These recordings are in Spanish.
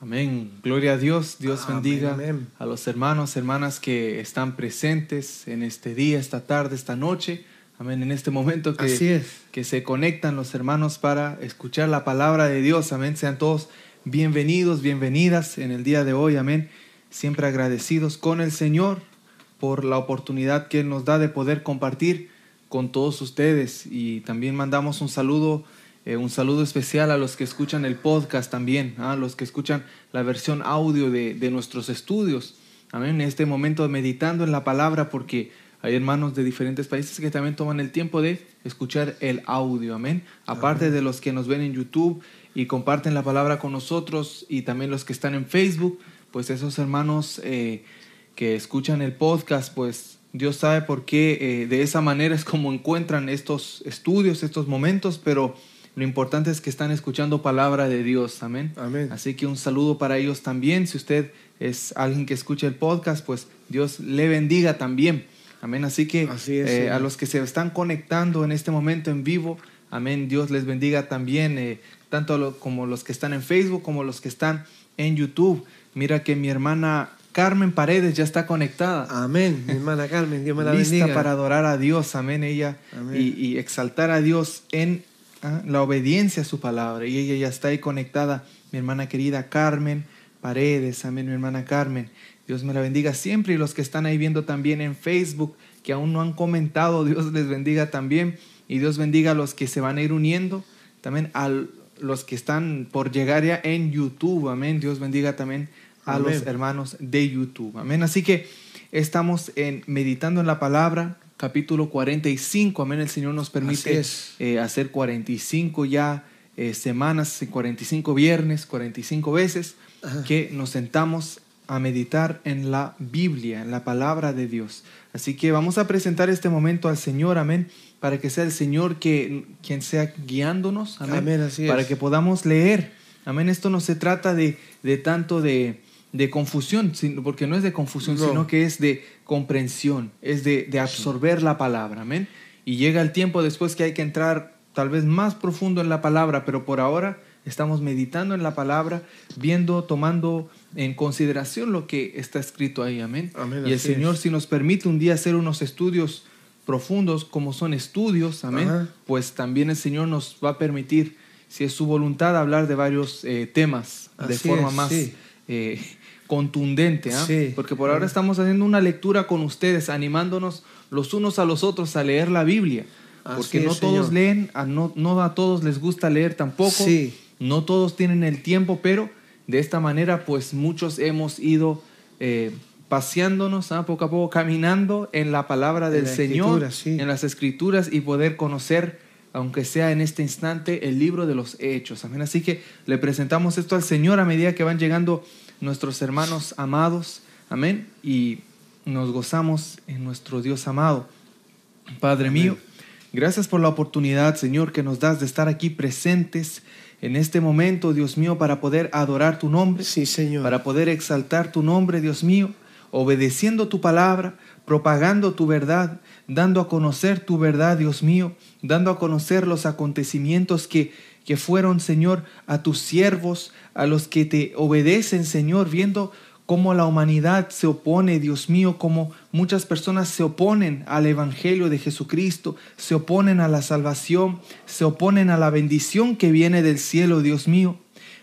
Amén. Gloria a Dios. Dios Amén, bendiga amén. a los hermanos, hermanas que están presentes en este día, esta tarde, esta noche. Amén. En este momento que, Así es. que se conectan los hermanos para escuchar la palabra de Dios. Amén. Sean todos bienvenidos, bienvenidas en el día de hoy. Amén. Siempre agradecidos con el Señor por la oportunidad que Él nos da de poder compartir con todos ustedes. Y también mandamos un saludo, eh, un saludo especial a los que escuchan el podcast también, a los que escuchan la versión audio de, de nuestros estudios. Amén. En este momento meditando en la palabra porque hay hermanos de diferentes países que también toman el tiempo de escuchar el audio. Amén. Aparte de los que nos ven en YouTube y comparten la palabra con nosotros y también los que están en Facebook, pues esos hermanos eh, que escuchan el podcast, pues Dios sabe por qué eh, de esa manera es como encuentran estos estudios, estos momentos, pero lo importante es que están escuchando palabra de Dios. Amén. Amén. Así que un saludo para ellos también. Si usted es alguien que escucha el podcast, pues Dios le bendiga también. Amén. Así que Así es, eh, a los que se están conectando en este momento en vivo, amén. Dios les bendiga también, eh, tanto lo- como los que están en Facebook como los que están en YouTube. Mira que mi hermana Carmen Paredes ya está conectada Amén. Mi hermana Carmen, Dios me la lista bendiga. para adorar a Dios, amén, ella, Amén. Y, y exaltar a Dios en ah, la obediencia a su palabra. Y ella ya está ahí conectada, mi hermana querida Carmen Paredes, amén, mi hermana Carmen. Dios me la bendiga siempre y los que están ahí viendo también en Facebook, que aún no han comentado, Dios les bendiga también. Y Dios bendiga a los que se van a ir uniendo, también a los que están por llegar ya en YouTube, amén. Dios bendiga también a Amén. los hermanos de YouTube. Amén. Así que estamos en meditando en la palabra, capítulo 45. Amén. El Señor nos permite eh, hacer 45 ya eh, semanas, 45 viernes, 45 veces Ajá. que nos sentamos a meditar en la Biblia, en la palabra de Dios. Así que vamos a presentar este momento al Señor, amén, para que sea el Señor que, quien sea guiándonos, amén, Amén, así para es. que podamos leer. Amén, esto no se trata de, de tanto de, de confusión, sino- porque no es de confusión, No. sino que es de comprensión, es de, de absorber la palabra, amén. Y llega el tiempo después que hay que entrar tal vez más profundo en la palabra, pero por ahora estamos meditando en la palabra, viendo, tomando en consideración lo que está escrito ahí, amén. Amén, y el Señor es. si nos permite un día hacer unos estudios profundos como son estudios, amén, Ajá. pues también el Señor nos va a permitir, si es su voluntad, hablar de varios eh, temas de forma es, más sí. eh, contundente, ¿ah? Sí. porque por ahora estamos haciendo una lectura con ustedes, animándonos los unos a los otros a leer la Biblia, Así porque es, no todos Señor. leen, a no, no a todos les gusta leer tampoco, Sí. no todos tienen el tiempo, pero de esta manera pues muchos hemos ido eh, paseándonos ¿ah? poco a poco, caminando en la palabra En del la Señor, sí. en las escrituras y poder conocer, aunque sea en este instante, el libro de los hechos. Amén. Así que le presentamos esto al Señor a medida que van llegando nuestros hermanos amados. Amén. Y nos gozamos en nuestro Dios amado. Padre Amén. mío, gracias por la oportunidad, Señor, que nos das de estar aquí presentes en este momento, Dios mío, para poder adorar tu nombre, Sí, Señor. para poder exaltar tu nombre, Dios mío, obedeciendo tu palabra, propagando tu verdad, dando a conocer tu verdad, Dios mío, dando a conocer los acontecimientos que, que fueron, Señor, a tus siervos, a los que te obedecen, Señor, viendo cómo la humanidad se opone, Dios mío, cómo muchas personas se oponen al Evangelio de Jesucristo, se oponen a la salvación, se oponen a la bendición que viene del cielo, Dios mío.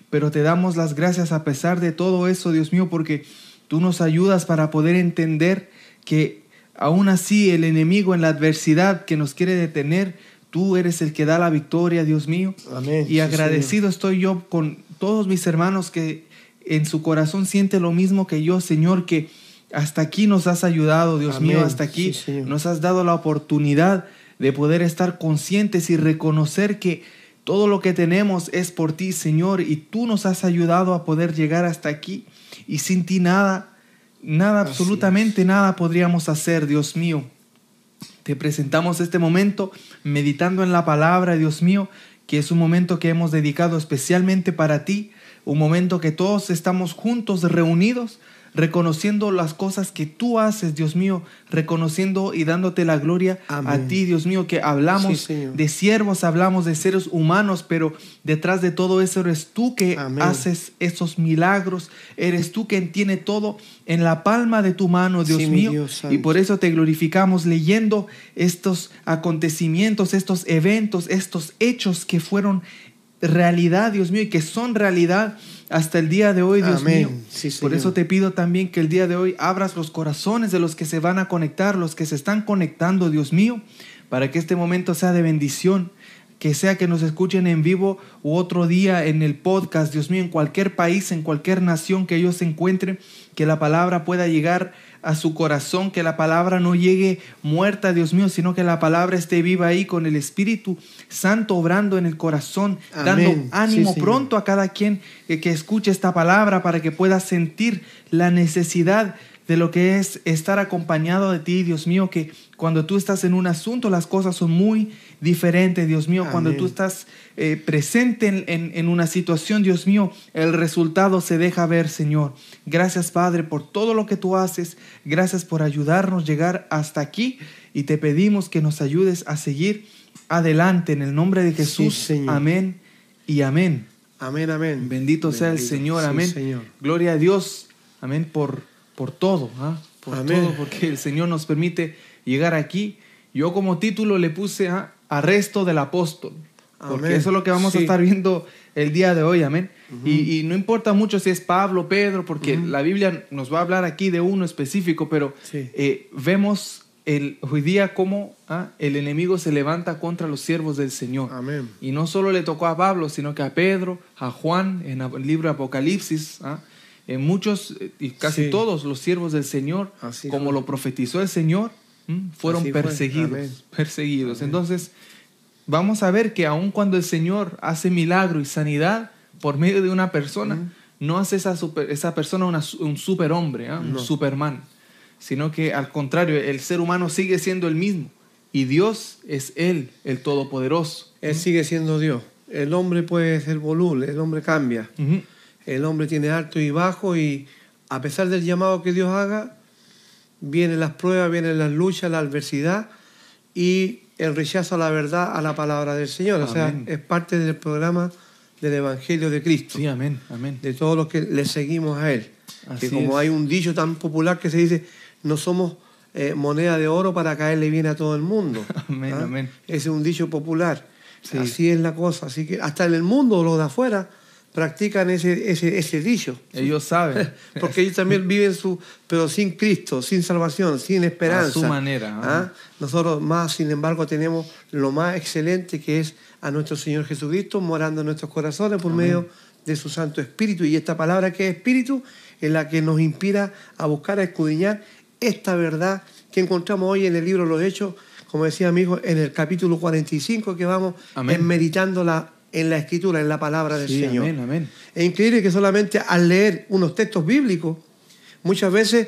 Pero te damos las gracias a pesar de todo eso, Dios mío, porque tú nos ayudas para poder entender que aún así el enemigo en la adversidad que nos quiere detener, tú eres el que da la victoria, Dios mío. Amén. Y Sí, agradecido estoy yo con todos mis hermanos que en su corazón siente lo mismo que yo, Señor, que hasta aquí nos has ayudado, Dios Amén. mío, hasta aquí Sí, nos has dado la oportunidad de poder estar conscientes y reconocer que todo lo que tenemos es por ti, Señor, y tú nos has ayudado a poder llegar hasta aquí y sin ti nada, nada, Así absolutamente nada podríamos hacer, Dios mío. Te presentamos este momento meditando en la palabra, Dios mío, que es un momento que hemos dedicado especialmente para ti, un momento que todos estamos juntos, reunidos, reconociendo las cosas que tú haces, Dios mío, reconociendo y dándote la gloria a ti, Dios mío, que hablamos Sí, de siervos, hablamos de seres humanos, pero detrás de todo eso eres tú que Amén. haces esos milagros, eres tú quien tiene todo en la palma de tu mano, Dios Sí, mío, Dios y por eso te glorificamos leyendo estos acontecimientos, estos eventos, estos hechos que fueron realidad, Dios mío, y que son realidad hasta el día de hoy, Dios Amén. mío. Sí, Por eso te pido también que el día de hoy abras los corazones de los que se van a conectar, los que se están conectando, Dios mío, para que este momento sea de bendición, que sea que nos escuchen en vivo u otro día en el podcast, Dios mío, en cualquier país, en cualquier nación que ellos se encuentren, que la palabra pueda llegar a su corazón, que la palabra no llegue muerta, Dios mío, sino que la palabra esté viva ahí con el Espíritu Santo obrando en el corazón, Amén. dando ánimo pronto a cada quien que, que escuche esta palabra para que pueda sentir la necesidad de lo que es estar acompañado de ti, Dios mío, que cuando tú estás en un asunto las cosas son muy diferentes, Dios mío, cuando tú estás eh, presente en, en- en una situación, Dios mío, el resultado se deja ver, Señor. Gracias, Padre, por todo lo que tú haces, gracias por ayudarnos a llegar hasta aquí y te pedimos que nos ayudes a seguir adelante en el nombre de Jesús. Señor. amén y amén. Amén, amén. Bendito sea el. Señor, Sí, amén. Señor. Gloria a Dios, amén, por, por todo, ¿ah? por Amén. todo, porque el Señor nos permite llegar aquí. Yo como título le puse ¿ah? Arresto del Apóstol, porque Amén. eso es lo que vamos a estar viendo el día de hoy, amén. y, y no importa mucho si es Pablo, Pedro, porque la Biblia nos va a hablar aquí de uno específico, pero Sí. eh, vemos el, hoy día cómo ¿ah? el enemigo se levanta contra los siervos del Señor. Amén. Y no solo le tocó a Pablo, sino que a Pedro, a Juan, en el libro de Apocalipsis, ¿ah? en muchos eh, y casi Sí. todos los siervos del Señor, Así como fue. lo profetizó el Señor, ¿m? fueron Así fue. perseguidos. Amén. Perseguidos. Entonces, vamos a ver que aun cuando el Señor hace milagro y sanidad por medio de una persona, no hace esa, super- esa persona una un superhombre, un No. superman, sino que al contrario, el ser humano sigue siendo el mismo. Y Dios es Él, el Todopoderoso. Él sigue siendo Dios. El hombre puede ser voluble, el hombre cambia. El hombre tiene alto y bajo y a pesar del llamado que Dios haga, vienen las pruebas, vienen las luchas, la adversidad y el rechazo a la verdad, a la palabra del Señor. O sea, es parte del programa del Evangelio de Cristo, Sí, amén, amén. de todos los que le seguimos a Él. Así que como es. hay un dicho tan popular que se dice, no somos eh, moneda de oro para caerle bien a todo el mundo. Amén, ¿Ah? amén. Ese es un dicho popular. Sí. Así es la cosa. Así que hasta en el mundo, los de afuera, practican ese, ese, ese dicho. Ellos saben. Porque ellos también viven su, pero sin Cristo, sin salvación, sin esperanza. A su manera, ¿Ah? Nosotros más, sin embargo, tenemos lo más excelente que es a nuestro Señor Jesucristo morando en nuestros corazones por medio de su Santo Espíritu. Y esta palabra que es Espíritu es la que nos inspira a buscar, a escudriñar esta verdad que encontramos hoy en el libro de los Hechos, como decía mi hijo, en el capítulo 45 que vamos Amén. en meditándola en la Escritura, en la palabra del Sí, Señor. amén, amén. Es increíble que solamente al leer unos textos bíblicos, muchas veces,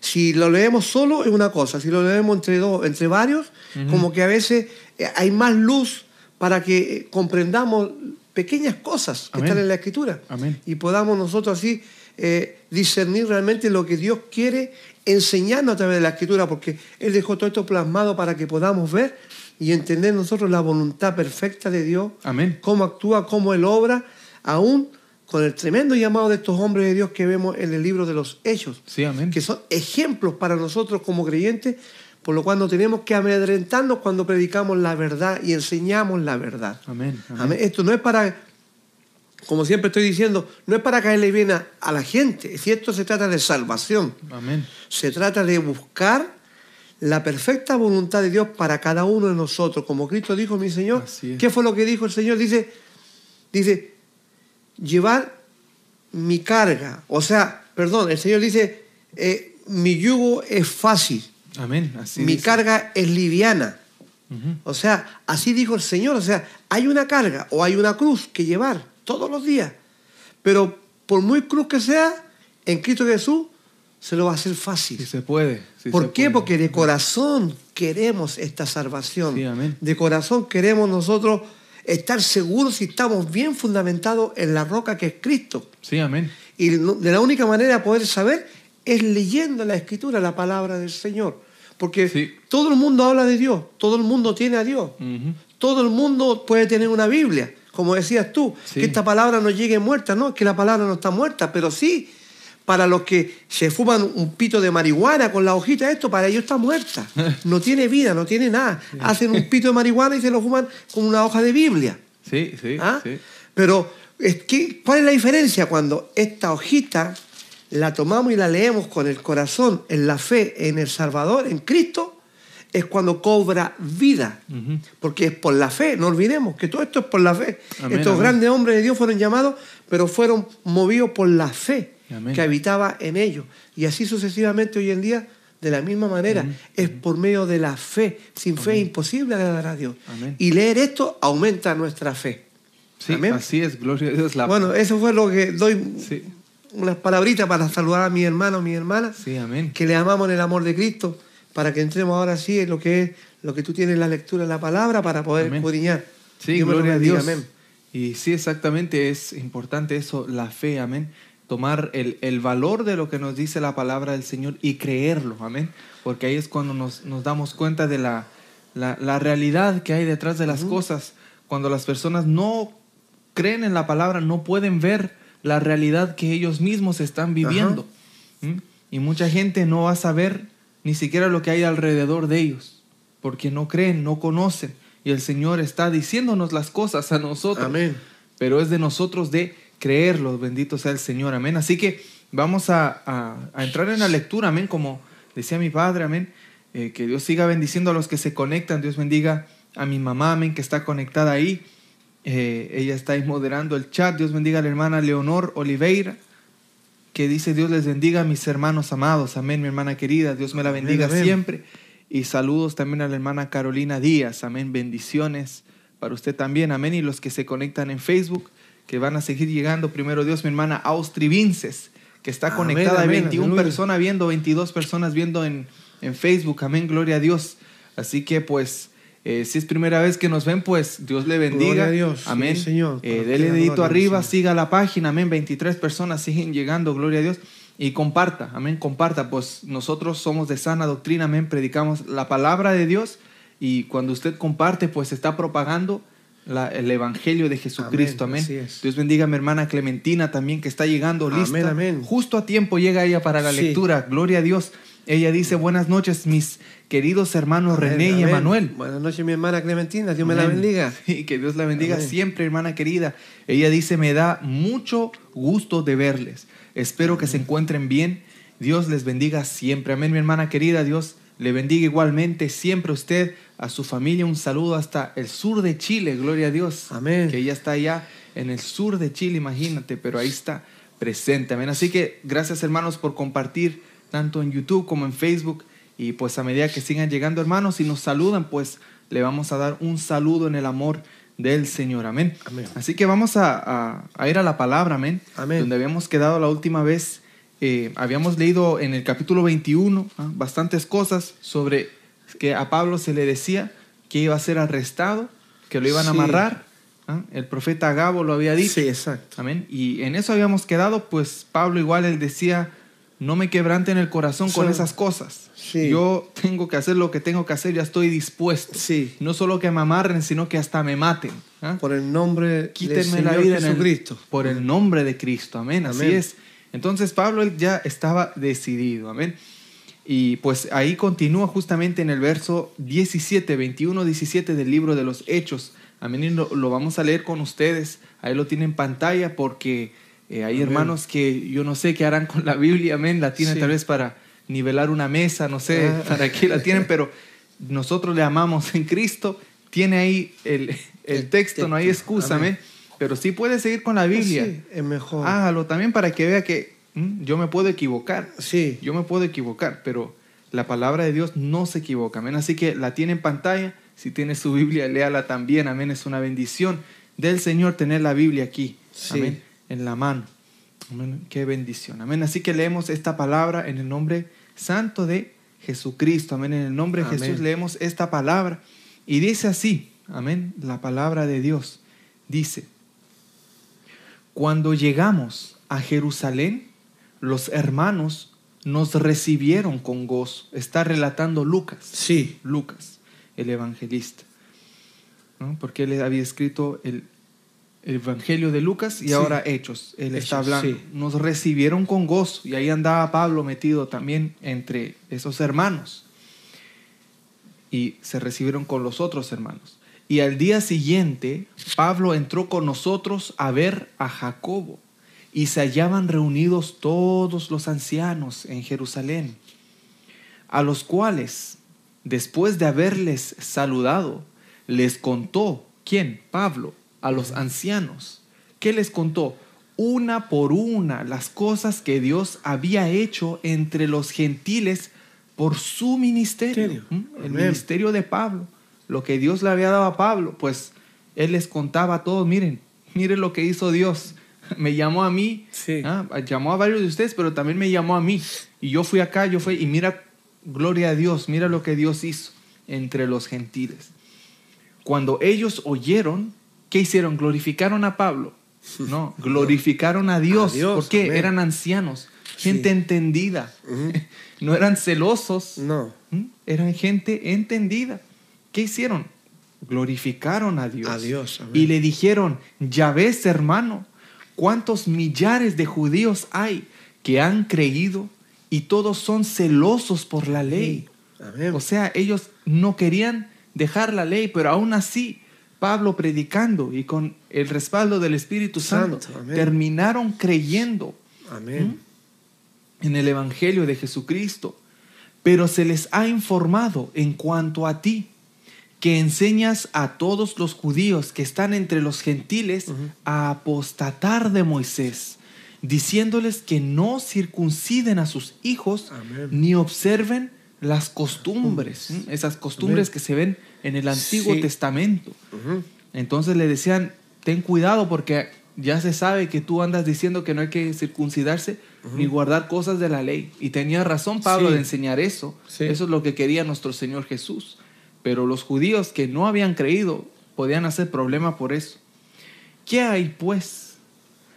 si lo leemos solo es una cosa, si lo leemos entre dos, entre varios, como que a veces eh, hay más luz para que eh, comprendamos pequeñas cosas que Amén. están en la escritura Amén. y podamos nosotros así eh, discernir realmente lo que Dios quiere enseñarnos a través de la escritura, porque Él dejó todo esto plasmado para que podamos ver y entender nosotros la voluntad perfecta de Dios Amén. cómo actúa, cómo él obra, aún con el tremendo llamado de estos hombres de Dios que vemos en el libro de los Hechos, Sí, amén. que son ejemplos para nosotros como creyentes, por lo cual no tenemos que amedrentarnos cuando predicamos la verdad y enseñamos la verdad. Amén. amén. Amén. Esto no es para, como siempre estoy diciendo, no es para caerle bien a, a la gente, si esto se trata de salvación, Amén. se trata de buscar la perfecta voluntad de Dios para cada uno de nosotros. Como Cristo dijo, mi Señor. ¿qué fue lo que dijo el Señor? Dice, dice, llevar mi carga. O sea, perdón, el Señor dice, eh, mi yugo es fácil, Amén. Así mi dice. carga es liviana. O sea, así dijo el Señor. O sea, hay una carga o hay una cruz que llevar todos los días. Pero por muy cruz que sea, en Cristo Jesús se lo va a hacer fácil. Sí se puede. ¿Por se qué? puede. Porque de corazón queremos esta salvación. Sí, amén. De corazón queremos nosotros estar seguros si estamos bien fundamentados en la roca que es Cristo. Sí, amén. Y de la única manera de poder saber es leyendo la escritura, la palabra del Señor. Porque Sí. todo el mundo habla de Dios, todo el mundo tiene a Dios, todo el mundo puede tener una Biblia. Como decías tú, Sí. que esta palabra no llegue muerta, no, que la palabra no está muerta, pero sí, para los que se fuman un pito de marihuana con la hojita, esto para ellos está muerta. No tiene vida, no tiene nada. Hacen un pito de marihuana y se lo fuman con una hoja de Biblia. Sí, sí, ¿Ah? sí. Pero, ¿cuál es la diferencia cuando esta hojita la tomamos y la leemos con el corazón, en la fe, en el Salvador, en Cristo? Es cuando cobra vida. Porque es por la fe, no olvidemos que todo esto es por la fe. Amén, Estos amén. grandes hombres de Dios fueron llamados, pero fueron movidos por la fe Amén. que habitaba en ellos. Y así sucesivamente hoy en día, de la misma manera, es por medio de la fe. Sin fe es imposible agradar a Dios. Y leer esto aumenta nuestra fe. Sí, Amén. así es, gloria a Dios. La... Bueno, eso fue lo que doy sí, unas palabritas para saludar a mi hermano, mi hermana, sí, amén. que le amamos en el amor de Cristo, para que entremos ahora sí en lo que es lo que tú tienes en la lectura de la palabra para poder escudriñar. Sí, Dios gloria a Dios. amén. Y sí, exactamente, es importante eso, la fe, amén. Tomar el, el valor de lo que nos dice la palabra del Señor y creerlo, amén. Porque ahí es cuando nos, nos damos cuenta de la, la, la realidad que hay detrás de las cosas. Cuando las personas no creen en la palabra, no pueden ver la realidad que ellos mismos están viviendo. ¿Mm? Y mucha gente no va a saber ni siquiera lo que hay alrededor de ellos, porque no creen, no conocen. Y el Señor está diciéndonos las cosas a nosotros. Amén. Pero es de nosotros de creerlo, bendito sea el Señor, amén. Así que vamos a, a- a entrar en la lectura, amén, como decía mi padre, amén. Eh, que Dios siga bendiciendo a los que se conectan, Dios bendiga a mi mamá, amén, que está conectada ahí. Eh, ella está ahí moderando el chat, Dios bendiga a la hermana Leonor Oliveira, que dice Dios les bendiga a mis hermanos amados, amén, mi hermana querida, Dios me la Amén, bendiga amén. siempre. Y saludos también a la hermana Carolina Díaz, amén, bendiciones para usted también, amén, y los que se conectan en Facebook, que van a seguir llegando, primero Dios, mi hermana Austri Vinces, que está Amén, conectada, hay amén, 21 aleluya. personas viendo, 22 personas viendo en, en Facebook, amén, gloria a Dios. Así que pues, eh, si es primera vez que nos ven, pues Dios le bendiga. Gloria a Dios, sí, amén. Señor. Eh, dele dedito arriba, siga la página, amén. 23 personas siguen llegando, gloria a Dios. Y comparta, amén, comparta. Pues nosotros somos de sana doctrina, amén. Predicamos la palabra de Dios y cuando usted comparte, pues está propagando la- el evangelio de Jesucristo, Amén, amén. así es. Dios bendiga a mi hermana Clementina también que está llegando Amén, lista. amén. Justo a tiempo llega ella para la Sí. lectura, gloria a Dios. Ella dice, buenas noches, mis queridos hermanos Amén, René y amén. Emanuel. Buenas noches, mi hermana Clementina. Dios me la Amén. bendiga. Sí, que Dios la bendiga Amén. siempre, hermana querida. Ella dice, me da mucho gusto de verles. Espero que se encuentren bien. Dios les bendiga siempre. Amén, mi hermana querida. Dios le bendiga igualmente siempre a usted, a su familia. Un saludo hasta el sur de Chile. Gloria a Dios. Amén. Que ella está allá en el sur de Chile, imagínate, pero ahí está presente. Amén. Así que gracias, hermanos, por compartir tanto en YouTube como en Facebook. Y pues a medida que sigan llegando hermanos y nos saludan, pues le vamos a dar un saludo en el amor del Señor. Amén. Amén. Así que vamos a, a- a ir a la palabra, amén. Amén. Donde habíamos quedado la última vez. eh, habíamos leído en el capítulo 21 ¿ah? bastantes cosas sobre que a Pablo se le decía que iba a ser arrestado, que lo iban a Sí. amarrar. ¿ah? El profeta Gabo lo había dicho. Sí, exacto. Amén. Y en eso habíamos quedado, pues Pablo igual él decía, no me quebranten el corazón con esas cosas. Sí. Yo tengo que hacer lo que tengo que hacer, ya estoy dispuesto. Sí. No solo que me amarren, sino que hasta me maten. ¿ah? Por el nombre del Quítenme Señor la vida en el- Jesucristo. por el nombre de Cristo. Amén. Así Amén. es. Entonces Pablo él ya estaba decidido. Amén. Y pues ahí continúa justamente en el verso 17, 21, 17 del libro de los Hechos. Amén. Lo, lo vamos a leer con ustedes. Ahí lo tienen en pantalla porque eh, hay Amén. hermanos que yo no sé qué harán con la Biblia. Amén. La tienen Sí. tal vez para nivelar una mesa, no sé Ah. para qué la tienen, pero nosotros le amamos en Cristo. Tiene ahí el, el El texto, no hay excusa. Amén. Amén. Pero sí puede seguir con la Biblia. Sí, es mejor. Hágalo también para que vea que mm, yo me puedo equivocar. sí. Yo me puedo equivocar, pero la palabra de Dios no se equivoca. Amén. Así que la tiene en pantalla. Si tiene su Biblia, léala también. Amén. Es una bendición del Señor tener la Biblia aquí. Sí. Amén. En la mano. Amén. Qué bendición. Amén. Así que leemos esta palabra en el nombre santo de Jesucristo. Amén. En el nombre de Amén. Jesús leemos esta palabra. Y dice así. amén, la palabra de Dios dice, cuando llegamos a Jerusalén, los hermanos nos recibieron con gozo. Está relatando Lucas. Sí. Lucas, el evangelista. ¿no? Porque él había escrito el, el Evangelio de Lucas y Sí. ahora Hechos. Él Hechos, está hablando. sí. Nos recibieron con gozo. Y ahí andaba Pablo metido también entre esos hermanos. Y se recibieron con los otros hermanos. Y al día siguiente, Pablo entró con nosotros a ver a Jacobo. Y se hallaban reunidos todos los ancianos en Jerusalén, a los cuales, después de haberles saludado, les contó, ¿quién? Pablo, a los ancianos. ¿Qué les contó? Una por una las cosas que Dios había hecho entre los gentiles por su ministerio. ¿Mm? El ministerio de Pablo. Lo que Dios le había dado a Pablo, pues él les contaba a todos, miren, miren lo que hizo Dios. Me llamó a mí, Sí. ah, llamó a varios de ustedes, pero también me llamó a mí. Y yo fui acá, yo fui, y mira, gloria a Dios, mira lo que Dios hizo entre los gentiles. Cuando ellos oyeron, ¿qué hicieron? Glorificaron a Pablo. No, glorificaron a Dios. A Dios, porque amén. eran ancianos, gente Sí. entendida. No eran celosos. No. Eran gente entendida. ¿Qué hicieron? Glorificaron a Dios. A Dios, amén. y le dijeron, ya ves, hermano, cuántos millares de judíos hay que han creído y todos son celosos por la ley. Amén. O sea, ellos no querían dejar la ley, pero aún así, Pablo predicando y con el respaldo del Espíritu Santo, terminaron creyendo Amén. en el Evangelio de Jesucristo, pero se les ha informado en cuanto a ti, que enseñas a todos los judíos que están entre los gentiles a apostatar de Moisés, diciéndoles que no circunciden a sus hijos Amén. ni observen las costumbres, ¿m? esas costumbres Amén. que se ven en el Antiguo Sí. Testamento. Entonces le decían, ten cuidado porque ya se sabe que tú andas diciendo que no hay que circuncidarse ni guardar cosas de la ley. Y tenía razón Pablo Sí. de enseñar eso. Sí. Eso es lo que quería nuestro Señor Jesús. Pero los judíos que no habían creído podían hacer problema por eso. ¿Qué hay pues?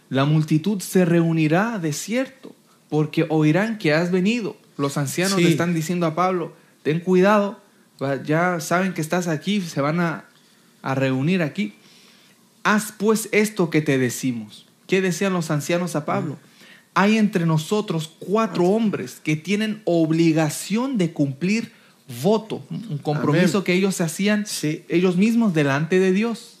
La multitud se reunirá de cierto, porque oirán que has venido. Los ancianos Sí. le están diciendo a Pablo, ten cuidado, ya saben que estás aquí, se van a, a reunir aquí. Haz pues esto que te decimos. ¿Qué decían los ancianos a Pablo? Hay entre nosotros cuatro hombres que tienen obligación de cumplir voto, un compromiso Amén. que ellos se hacían Sí. ellos mismos delante de Dios.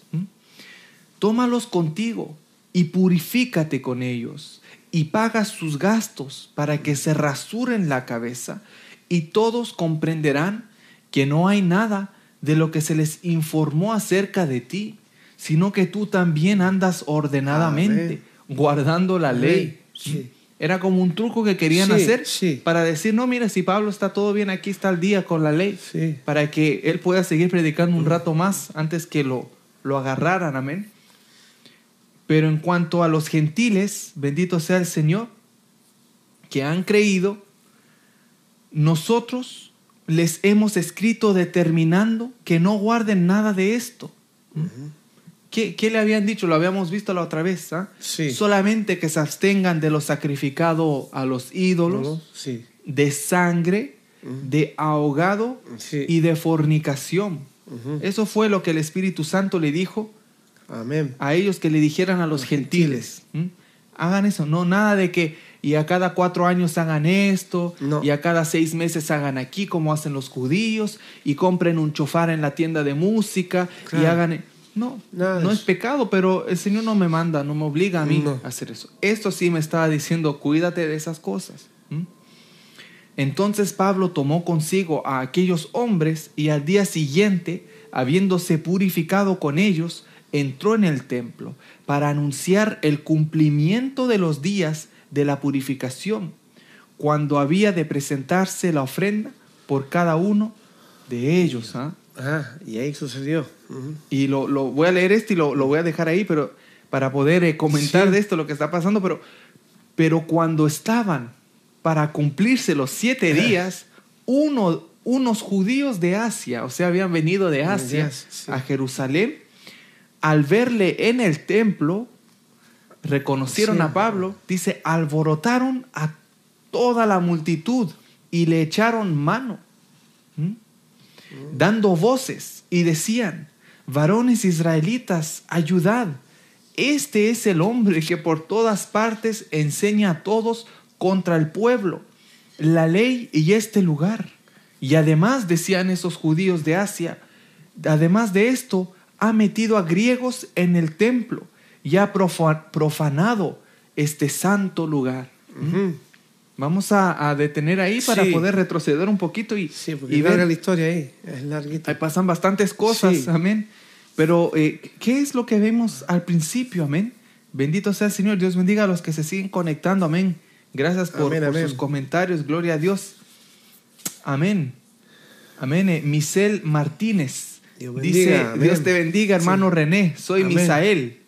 Tómalos contigo y purifícate con ellos y paga sus gastos para que se rasuren la cabeza y todos comprenderán que no hay nada de lo que se les informó acerca de ti, sino que tú también andas ordenadamente guardando la Amén. ley. Sí. Era como un truco que querían Sí, hacer sí. para decir, no, mira, si Pablo está todo bien, aquí está el día con la ley Sí. para que él pueda seguir predicando un rato más antes que lo, lo agarraran, amén. Pero en cuanto a los gentiles, bendito sea el Señor, que han creído, nosotros les hemos escrito determinando que no guarden nada de esto. ¿Qué, qué le habían dicho? Lo habíamos visto la otra vez. ¿ah? Sí. Solamente que se abstengan de lo sacrificado a los ídolos, Sí. de sangre, de ahogado Sí. y de fornicación. Eso fue lo que el Espíritu Santo le dijo Amén. a ellos que le dijeran a los Los gentiles. Hagan eso, no nada de que y a cada cuatro años hagan esto, No. y a cada seis meses hagan aquí como hacen los judíos, y compren un chofar en la tienda de música, y hagan... e-". No, Nada no es pecado, pero el Señor no me manda, no me obliga a mí No. a hacer eso. Esto sí me estaba diciendo, cuídate de esas cosas. Entonces Pablo tomó consigo a aquellos hombres y al día siguiente, habiéndose purificado con ellos, entró en el templo para anunciar el cumplimiento de los días de la purificación, cuando había de presentarse la ofrenda por cada uno de ellos. ¿ah? Ah, y ahí sucedió. Y lo, lo- voy a leer esto y lo, lo voy a dejar ahí, pero para poder eh, comentar Sí. de esto lo que está pasando, pero, pero cuando estaban para cumplirse los siete días, uno unos judíos de Asia, o sea, habían venido de Asia sí. a Jerusalén, al verle en el templo, reconocieron Sí. a Pablo, dice, alborotaron a toda la multitud y le echaron mano, ¿m? Dando voces y decían, varones israelitas, ayudad, este es el hombre que por todas partes enseña a todos contra el pueblo, la ley y este lugar. Y además, decían esos judíos de Asia, además de esto, ha metido a griegos en el templo y ha profa- profanado este santo lugar. Vamos a, a detener ahí para Sí. poder retroceder un poquito y, Sí, ver. la historia ahí, es larguita. Ahí pasan bastantes cosas, Sí. amén. Pero, eh, ¿qué es lo que vemos al principio, amén? Bendito sea el Señor, Dios bendiga a los que se siguen conectando, amén. Gracias por, Amén, por amén. sus comentarios, gloria a Dios. Amén. Amén. Eh, Misel Martínez Dios dice, amén. Dios te bendiga, hermano René, soy. Misael.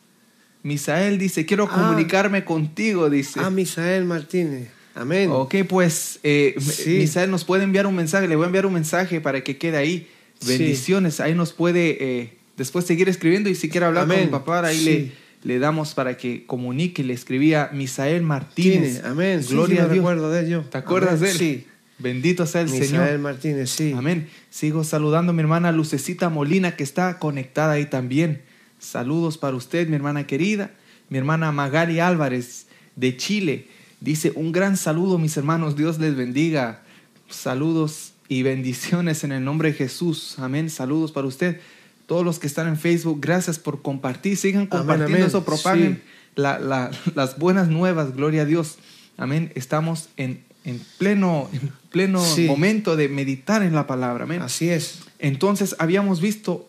Misael dice, quiero Ah. comunicarme contigo, dice. A Misael Martínez. Amén. Ok, pues eh, Sí. Misael nos puede enviar un mensaje, le voy a enviar un mensaje para que quede ahí. Sí. Bendiciones, ahí nos puede eh, después seguir escribiendo y si quiere hablar Amén. con mi papá, ahí Sí. le, le damos para que comunique. Le escribía Misael Martínez. Amén. Gloria a me Dios. de ellos. ¿Te acuerdas de él? Sí. Bendito sea el Misael Señor. Martínez, sí. Amén. Sigo saludando a mi hermana Lucecita Molina que está conectada ahí también. Saludos para usted, mi hermana querida. Mi hermana Magali Álvarez de Chile dice un gran saludo, mis hermanos. Dios les bendiga. Saludos y bendiciones en el nombre de Jesús. Amén. Saludos para usted. Todos los que están en Facebook, gracias por compartir. Sigan compartiendo amén. eso, propaguen Sí. la- la- las buenas nuevas. Gloria a Dios. Amén. Estamos en, en pleno, en pleno Sí. momento de meditar en la palabra. Amén. Así es. Entonces habíamos visto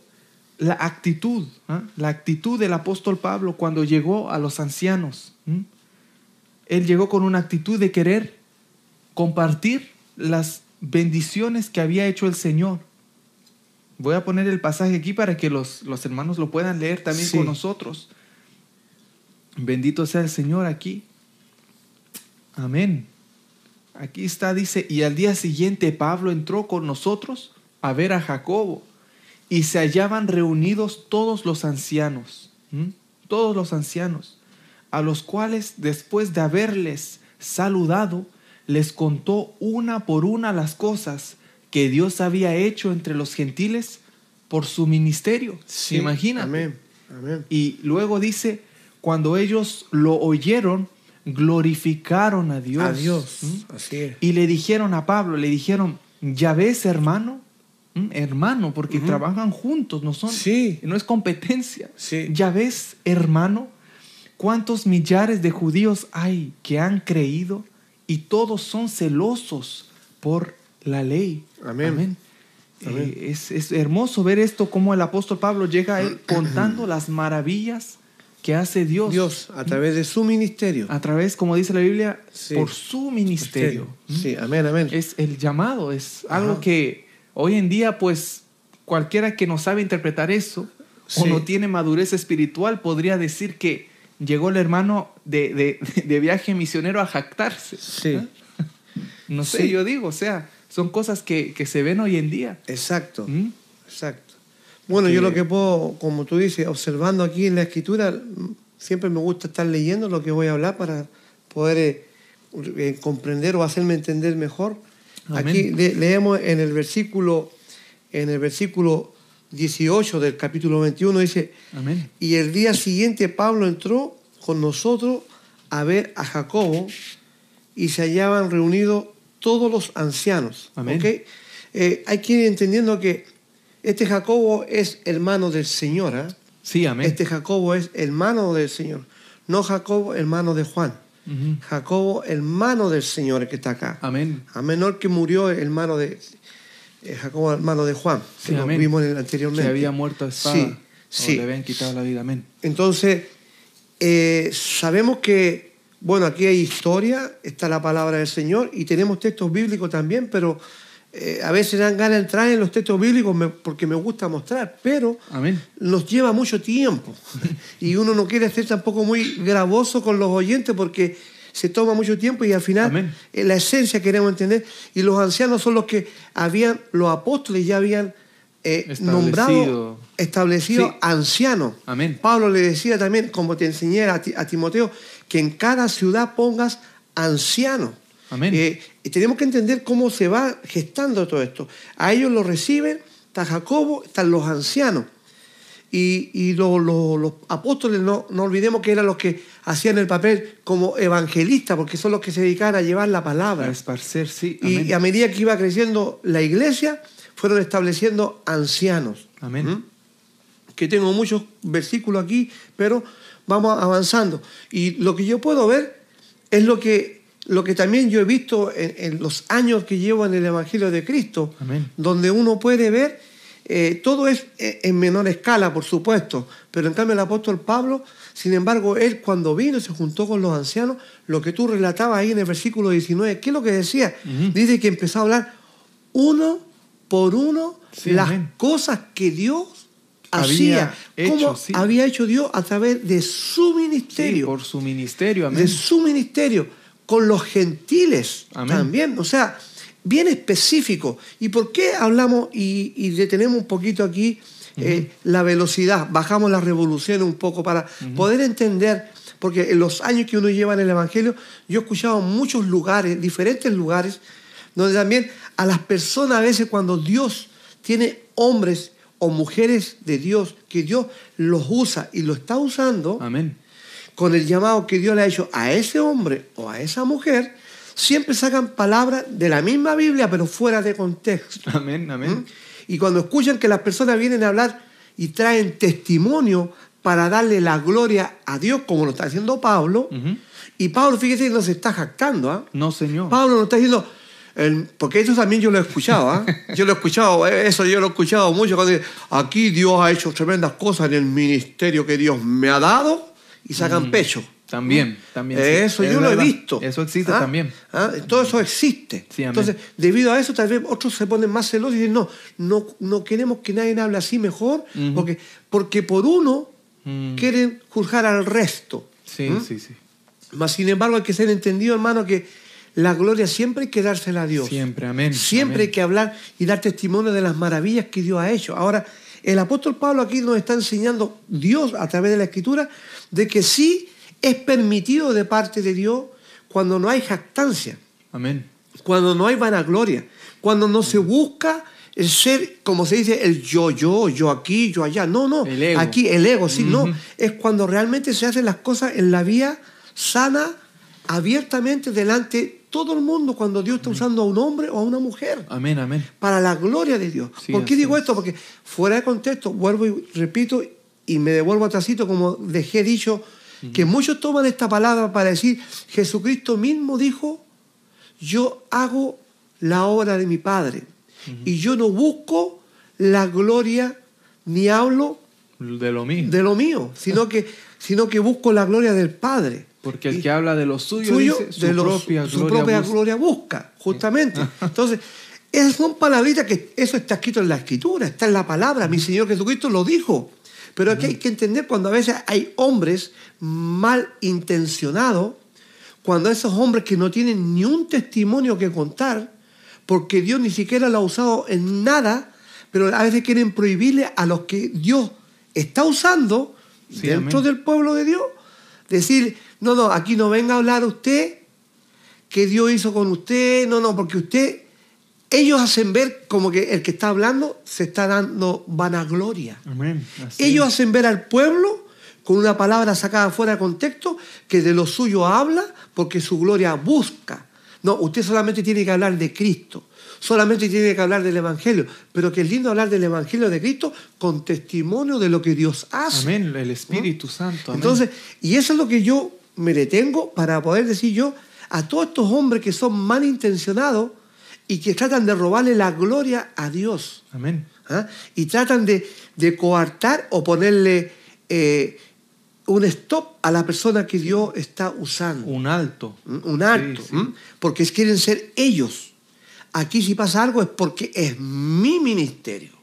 la actitud, ¿ah? la actitud del apóstol Pablo cuando llegó a los ancianos. Él llegó con una actitud de querer compartir las bendiciones que había hecho el Señor. Voy a poner el pasaje aquí para que los, los hermanos lo puedan leer también Sí. con nosotros. Bendito sea el Señor aquí. Amén. Aquí está, dice, y al día siguiente Pablo entró con nosotros a ver a Jacobo y se hallaban reunidos todos los ancianos, ¿m? todos los ancianos, a los cuales después de haberles saludado, les contó una por una las cosas que Dios había hecho entre los gentiles por su ministerio. Sí. Imagínate. Amén. Amén. Y luego dice, cuando ellos lo oyeron, glorificaron a Dios. Adiós. ¿Mm? Así es. Y le dijeron a Pablo, le dijeron, ya ves, hermano, ¿Mm? hermano, porque trabajan juntos, no son, Sí. no es competencia. Sí. Ya ves, hermano, cuántos millares de judíos hay que han creído y todos son celosos por la ley. Amén. Eh, Amén. es, es hermoso ver esto, como el apóstol Pablo llega a él contando las maravillas que hace Dios, Dios, a través de su ministerio. a través, como dice la Biblia, Sí. por su ministerio. Sí, amén, amén. Es el llamado, es Ajá. algo que hoy en día, pues, cualquiera que no sabe interpretar eso o no tiene madurez espiritual podría decir que llegó el hermano de, de- de viaje misionero a jactarse. Sí. ¿eh? No sé, Sí. yo digo, o sea, son cosas que, que se ven hoy en día. Exacto. ¿Mm? Exacto. Bueno, yo lo que puedo, como tú dices, observando aquí en la escritura, siempre me gusta estar leyendo lo que voy a hablar para poder eh, eh, comprender o hacerme entender mejor. Amén. Aquí le- leemos en el versículo, en el versículo 18 del capítulo 21, dice, Amén. y el día siguiente Pablo entró con nosotros a ver a Jacobo y se hallaban reunidos todos los ancianos. Amén. ¿ok? Eh, hay que ir entendiendo que este Jacobo es hermano del Señor. ¿ah? Sí, amén. Este Jacobo es hermano del Señor. No Jacobo, hermano de Juan. Jacobo, hermano del Señor, que está acá. Amén. A menor que murió, hermano de Jacobo, hermano de Juan, que Sí, lo vimos en el Que anteriormente. había muerto a espada. Sí, le habían quitado la vida. Amén. Entonces, eh, sabemos que, bueno, aquí hay historia, está la palabra del Señor y tenemos textos bíblicos también, pero eh, a veces dan ganas de entrar en los textos bíblicos porque me gusta mostrar, pero Amén. nos lleva mucho tiempo y uno no quiere ser tampoco muy gravoso con los oyentes porque se toma mucho tiempo y al final Amén. eh, la esencia queremos entender. Y los ancianos son los que habían, los apóstoles ya habían eh, Establecido. nombrado, establecido Sí. ancianos. Amén. Pablo le decía también, como te enseñé a, Ti- a Timoteo, que en cada ciudad pongas ancianos. Amén. Eh, y tenemos que entender cómo se va gestando todo esto. A ellos lo reciben, está Jacobo, están los ancianos. Y, y lo- lo- los apóstoles, no, no olvidemos que eran los que hacían el papel como evangelistas, porque son los que se dedicaban a llevar la A palabra. esparcer, sí. Y, Amén. y a medida que iba creciendo la iglesia, fueron estableciendo ancianos. Amén. ¿Mm? Que tengo muchos versículos aquí, pero vamos avanzando. Y lo que yo puedo ver es lo que, lo que también yo he visto en, en los años que llevo en el Evangelio de Cristo, Amén. donde uno puede ver, eh, todo es eh, en menor escala, por supuesto, pero en cambio el apóstol Pablo, sin embargo, él cuando vino y se juntó con los ancianos, lo que tú relatabas ahí en el versículo 19, ¿qué es lo que decía? Dice que empezó a hablar uno por uno Sí, las amén. cosas que Dios Había hacía, cómo sí. había hecho Dios a través de su Sí, ministerio, por su ministerio. de Amén. su ministerio, con los gentiles Amén. también, o sea, bien específico. ¿Y por qué hablamos y, y detenemos un poquito aquí eh, la velocidad? Bajamos la revolución un poco para poder entender, porque en los años que uno lleva en el Evangelio, yo he escuchado muchos lugares, diferentes lugares, donde también a las personas a veces cuando Dios tiene hombres o mujeres de Dios, que Dios los usa y lo está usando, Amén. con el llamado que Dios le ha hecho a ese hombre o a esa mujer, siempre sacan palabras de la misma Biblia, pero fuera de contexto. Amén. Amén. ¿Mm? Y cuando escuchan que las personas vienen a hablar y traen testimonio para darle la gloria a Dios, como lo está haciendo Pablo, y Pablo, fíjese, no se está jactando, ¿ah? No, Señor. Pablo no está diciendo, el- porque eso también yo lo he escuchado, ¿ah? Yo lo he escuchado, eh, eso yo lo he escuchado mucho cuando dice, aquí Dios ha hecho tremendas cosas en el ministerio que Dios me ha dado y sacan pecho. También, también. sí. Eso Es yo lo he visto. Eso existe ¿Ah? también. ¿Ah? Todo eso existe. Sí. Entonces, debido a eso, tal vez otros se ponen más celosos y dicen, no, no, no queremos que nadie hable así mejor, porque, porque por uno Mm. quieren juzgar al resto. Sí, ¿Mm? sí, sí. Mas, sin embargo, hay que ser entendido, hermano, que la gloria siempre hay que dársela a Dios. Siempre, amén. Siempre amén. hay que hablar y dar testimonio de las maravillas que Dios ha hecho. Ahora, el apóstol Pablo aquí nos está enseñando Dios a través de la escritura de que sí es permitido de parte de Dios cuando no hay jactancia, Amén. cuando no hay vanagloria, cuando no se busca el ser, como se dice, el yo, yo, yo aquí, yo allá. No, no. El ego. Aquí el ego, sí, no. Es cuando realmente se hacen las cosas en la vía sana, abiertamente delante de todo el mundo, cuando Dios está usando a un hombre o a una mujer Amén, amén. para la gloria de Dios. Sí, ¿Por qué digo es. esto? Porque fuera de contexto, vuelvo y repito y me devuelvo atrásito como dejé dicho, que muchos toman esta palabra para decir, Jesucristo mismo dijo, yo hago la obra de mi Padre y yo no busco la gloria ni hablo De lo mismo. de lo mío, sino que, sino que busco la gloria del Padre. Porque el Y- que habla de lo suyo, suyo dice, su de los- propia su gloria propia busca. gloria busca, justamente. Entonces, esas son palabritas que eso está escrito en la escritura, está en la palabra, mi Señor Jesucristo lo dijo. Pero aquí hay que entender cuando a veces hay hombres mal intencionados, cuando esos hombres que no tienen ni un testimonio que contar, porque Dios ni siquiera lo ha usado en nada, pero a veces quieren prohibirle a los que Dios está usando Sí, dentro amén. del pueblo de Dios, decir, no, no, aquí no venga a hablar usted, que Dios hizo con usted, no, no, porque usted, ellos hacen ver como que el que está hablando se está dando vanagloria. Amén. Ellos hacen ver al pueblo con una palabra sacada fuera de contexto que de lo suyo habla porque su gloria busca. No, usted solamente tiene que hablar de Cristo, solamente tiene que hablar del Evangelio, pero que es lindo hablar del Evangelio de Cristo con testimonio de lo que Dios hace. Amén. El Espíritu Santo. Amén. Entonces, y eso es lo que yo me detengo para poder decir yo a todos estos hombres que son malintencionados y que tratan de robarle la gloria a Dios. Amén. ¿ah? Y tratan de, de coartar o ponerle eh, un stop a la persona que Dios está usando. Un alto. ¿m? Un alto. Sí, sí. ¿m? Porque quieren ser ellos. Aquí si pasa algo es porque es mi ministerio.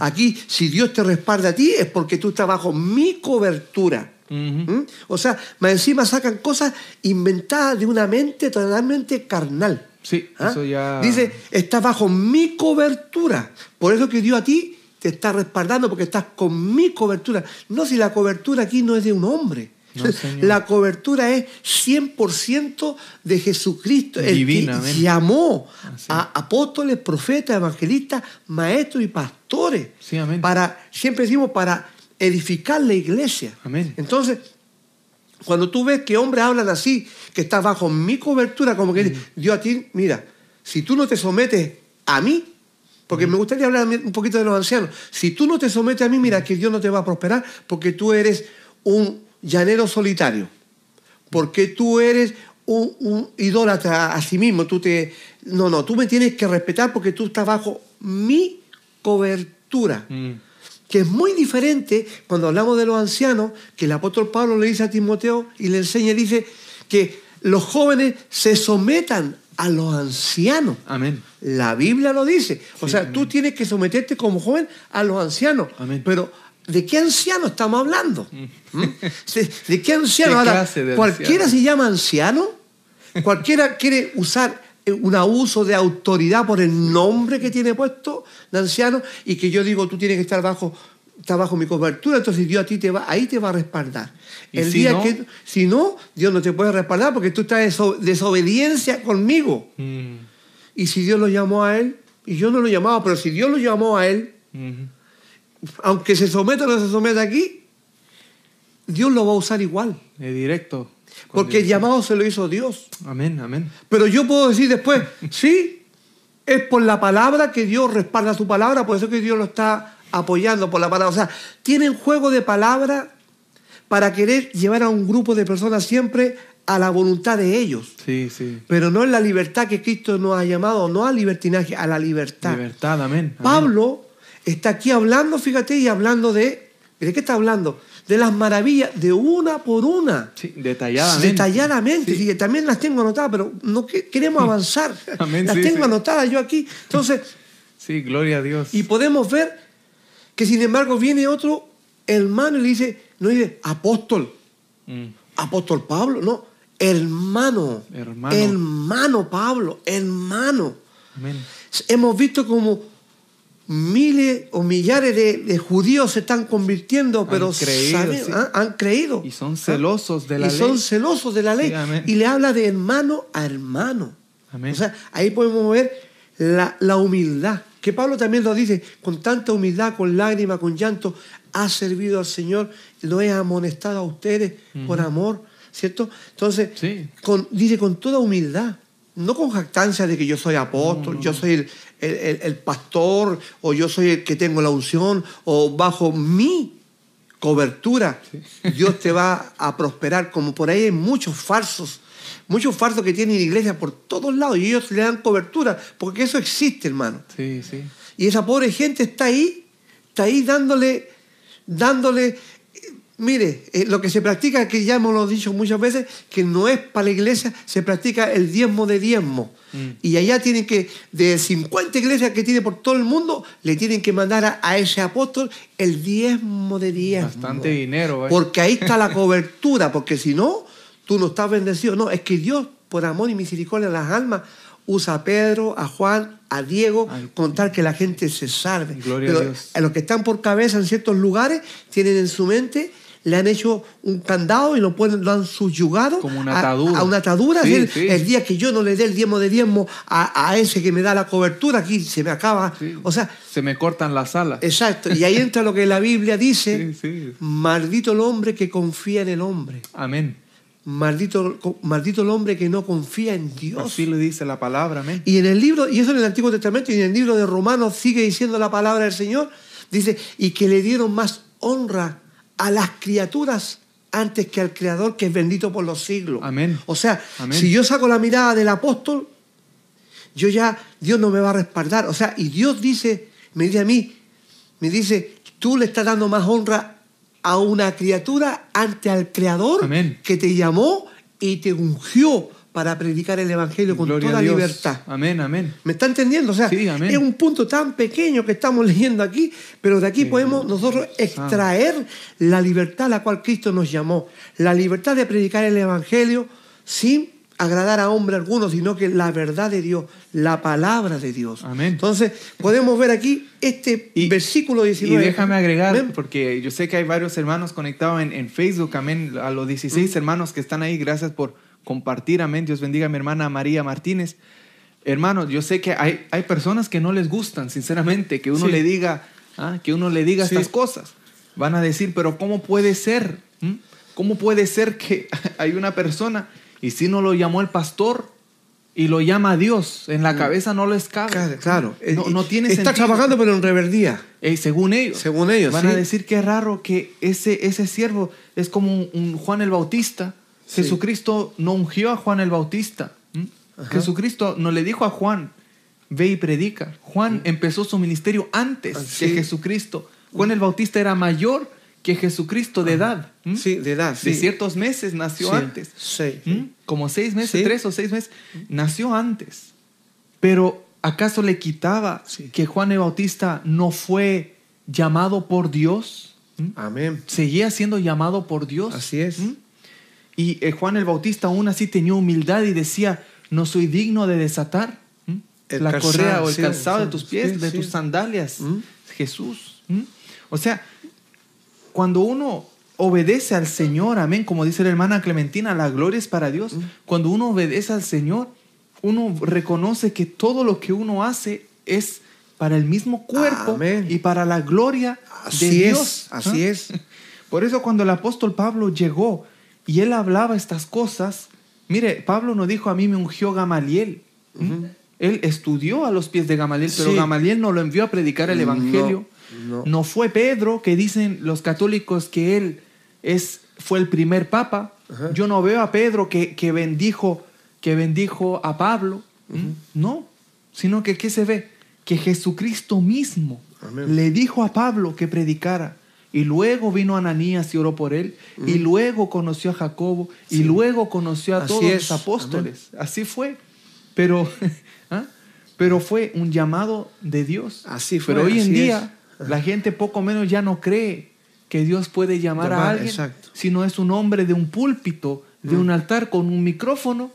Aquí si Dios te respalda a ti es porque tú estás bajo mi cobertura. ¿Mm? O sea, más encima sacan cosas inventadas de una mente totalmente carnal. Sí, ¿Ah? eso ya. Dice, estás bajo mi cobertura. Por eso que Dios a ti te está respaldando, porque estás con mi cobertura. No si la cobertura aquí no es de un hombre. No, la cobertura es 100% de Jesucristo, el que llamó Así. a apóstoles, profetas, evangelistas, maestros y pastores. Sí, amén. Para, siempre decimos, para edificar la iglesia. Amén. Entonces, cuando tú ves que hombres hablan así, que estás bajo mi cobertura, como que Dios a ti, mira, si tú no te sometes a mí, porque me gustaría hablar un poquito de los ancianos, si tú no te sometes a mí, mira que Dios no te va a prosperar porque tú eres un llanero solitario, porque tú eres un, un idólatra a sí mismo, tú te... No, no, tú me tienes que respetar porque tú estás bajo mi cobertura. Mm. Que es muy diferente cuando hablamos de los ancianos, que el apóstol Pablo le dice a Timoteo y le enseña, dice que los jóvenes se sometan a los ancianos. Amén. La Biblia lo dice. O Sí, sea, amén. tú tienes que someterte como joven a los ancianos. Amén. Pero, ¿de qué anciano estamos hablando? ¿Mm? ¿De- ¿De qué anciano? ¿Qué Ahora, de cualquiera anciano? se llama anciano. Cualquiera quiere usar un abuso de autoridad por el nombre que tiene puesto de anciano y que yo digo, tú tienes que estar bajo, estar bajo mi cobertura, entonces Dios a ti te va, ahí te va a respaldar. El si día no- que, si no, Dios no te puede respaldar porque tú estás en deso- desobediencia conmigo. Mm. Y si Dios lo llamó a él, y yo no lo llamaba, pero si Dios lo llamó a él, Ujú. aunque se someta o no se someta aquí, Dios lo va a usar igual. De directo. Porque el llamado se lo hizo Dios. Amén, amén. Pero yo puedo decir después, sí, es por la palabra que Dios respalda su palabra, por eso que Dios lo está apoyando por la palabra. O sea, tienen juego de palabra para querer llevar a un grupo de personas siempre a la voluntad de ellos. Sí, sí. Pero no es la libertad que Cristo nos ha llamado, no al libertinaje, a la libertad. Libertad, amén. amén. Pablo está aquí hablando, fíjate, y hablando de. ¿De qué está hablando? De las maravillas, de una por una. Sí, detalladamente. Detalladamente. Sí. También las tengo anotadas, pero no que- queremos avanzar. Amén, las sí, tengo anotadas yo aquí. Entonces, Sí, gloria a Dios. y podemos ver que sin embargo viene otro hermano y le dice, no dice apóstol, Mm. apóstol Pablo, no, hermano. Hermano. Hermano Pablo, hermano. Amén. Hemos visto como miles o millares de, de judíos se están convirtiendo, pero creído, saben- sí. han creído. Y son celosos de la y ley. son celosos de la ley. Sí, y le habla de hermano a hermano. Amén. O sea, ahí podemos ver la, la humildad. Que Pablo también lo dice, con tanta humildad, con lágrimas, con llanto, ha servido al Señor, lo he amonestado a ustedes por amor, ¿cierto? Entonces, Sí. con- dice con toda humildad, no con jactancia de que yo soy apóstol, yo soy el, el- el- pastor, o yo soy el que tengo la unción, o bajo mi cobertura, Dios te va a prosperar, como por ahí hay muchos falsos, muchos falsos que tienen iglesias por todos lados y ellos le dan cobertura, porque eso existe, hermano. Sí, sí. Y esa pobre gente está ahí, está ahí dándole, dándole, mire, eh, lo que se practica, que ya hemos dicho muchas veces, que no es para la iglesia, se practica el diezmo de diezmo. Mm. Y allá tienen que, de 50 iglesias que tiene por todo el mundo, le tienen que mandar a, a ese apóstol el diezmo de diezmo. Bastante dinero, ¿eh? Porque ahí está la cobertura, porque si no, tú no estás bendecido. No, es que Dios, por amor y misericordia de las almas, usa a Pedro, a Juan, a Diego, Ay, con tal que la gente se salve. Gloria a Pero Dios. a los que están por cabeza en ciertos lugares, tienen en su mente, le han hecho un candado y lo, pueden, lo han subyugado Como una atadura. A, una atadura. Sí, Es el, sí. el día que yo no le dé el diezmo de diezmo a, a ese que me da la cobertura, aquí se me acaba. Sí. O sea, Se me cortan las alas. exacto. Y ahí entra lo que la Biblia dice. Sí, sí. Maldito el hombre que confía en el hombre. Amén. Maldito, maldito el hombre que no confía en Dios. Así lo dice la palabra, amén. Y en el libro, y eso en el Antiguo Testamento, y en el libro de Romanos sigue diciendo la palabra del Señor, dice, y que le dieron más honra a las criaturas antes que al Creador, que es bendito por los siglos. Amén. O sea, Amén. si yo saco la mirada del apóstol, yo ya, Dios no me va a respaldar. O sea, y Dios dice, me dice a mí, me dice, tú le estás dando más honra a una criatura ante al Creador Amén. que te llamó y te ungió para predicar el Evangelio con Gloria toda libertad. Amén, amén. ¿Me está entendiendo? O sea, Sí, es un punto tan pequeño que estamos leyendo aquí, pero de aquí podemos nosotros extraer la libertad a la cual Cristo nos llamó. La libertad de predicar el Evangelio sin agradar a hombre alguno, sino que la verdad de Dios, la palabra de Dios. Amén. Entonces, podemos ver aquí este Y- versículo Y 19. déjame agregar, Amén. porque yo sé que hay varios hermanos conectados en, en Facebook, amén, a los 16 hermanos que están ahí, gracias por compartir, amén. Dios bendiga a mi hermana María Martínez. Hermanos, yo sé que hay, hay personas que no les gustan, sinceramente, que uno Sí. le diga, ah, que uno le diga Sí. estas cosas. Van a decir, pero ¿cómo puede ser? ¿Mm? ¿Cómo puede ser que hay una persona y si no lo llamó el pastor y lo llama a Dios? En la cabeza no les cabe. Claro. No, no tiene Está sentido. trabajando, pero en rebeldía. Eh, según ellos. Según ellos, Van a decir que es raro que ese, ese siervo es como un, un Juan el Bautista. Sí. Jesucristo no ungió a Juan el Bautista. ¿m? Ajá. Jesucristo no le dijo a Juan, ve y predica. Juan empezó su ministerio antes Ah, que. Jesucristo. Juan el Bautista era mayor que Jesucristo de edad. ¿m? Sí, de edad. De ciertos meses nació Sí, antes. sí. ¿Mm? Como seis meses, tres o seis meses. Nació antes. Pero ¿acaso le quitaba que Juan el Bautista no fue llamado por Dios? ¿Mm? Amén. Seguía siendo llamado por Dios. Así es. Y eh, Juan el Bautista aún así tenía humildad y decía, no soy digno de desatar ¿Mm? La calzado, correa o el sí, calzado de tus pies, sí, de tus sandalias, ¿Mm? Jesús. ¿Mm? O sea, cuando uno obedece al Señor, amén, como dice la hermana Clementina, la gloria es para Dios. ¿Mm? Cuando uno obedece al Señor, uno reconoce que todo lo que uno hace es para el mismo cuerpo Amén. y para la gloria Así de es, Dios. así ¿Ah? es. Por eso cuando el apóstol Pablo llegó y él hablaba estas cosas, mire, Pablo no dijo a mí me ungió Gamaliel. ¿Mm? Él estudió a los pies de Gamaliel, pero Sí. Gamaliel no lo envió a predicar el evangelio. no. No fue Pedro, que dicen los católicos que él es, fue el primer papa. Yo no veo a Pedro que, que bendijo, que bendijo a Pablo. ¿Mm? No, sino que ¿qué se ve? Que Jesucristo mismo Amén. le dijo a Pablo que predicara. Y luego vino Ananías y oró por él. Y luego conoció a Jacobo. Y luego conoció a Así todos es. los apóstoles. Así fue. Pero, ¿ah? Pero fue un llamado de Dios. Así fue, Pero hoy en día es. la gente poco menos ya no cree que Dios puede llamar, a alguien, exacto. sino es un hombre de un púlpito, de Mm. un altar con un micrófono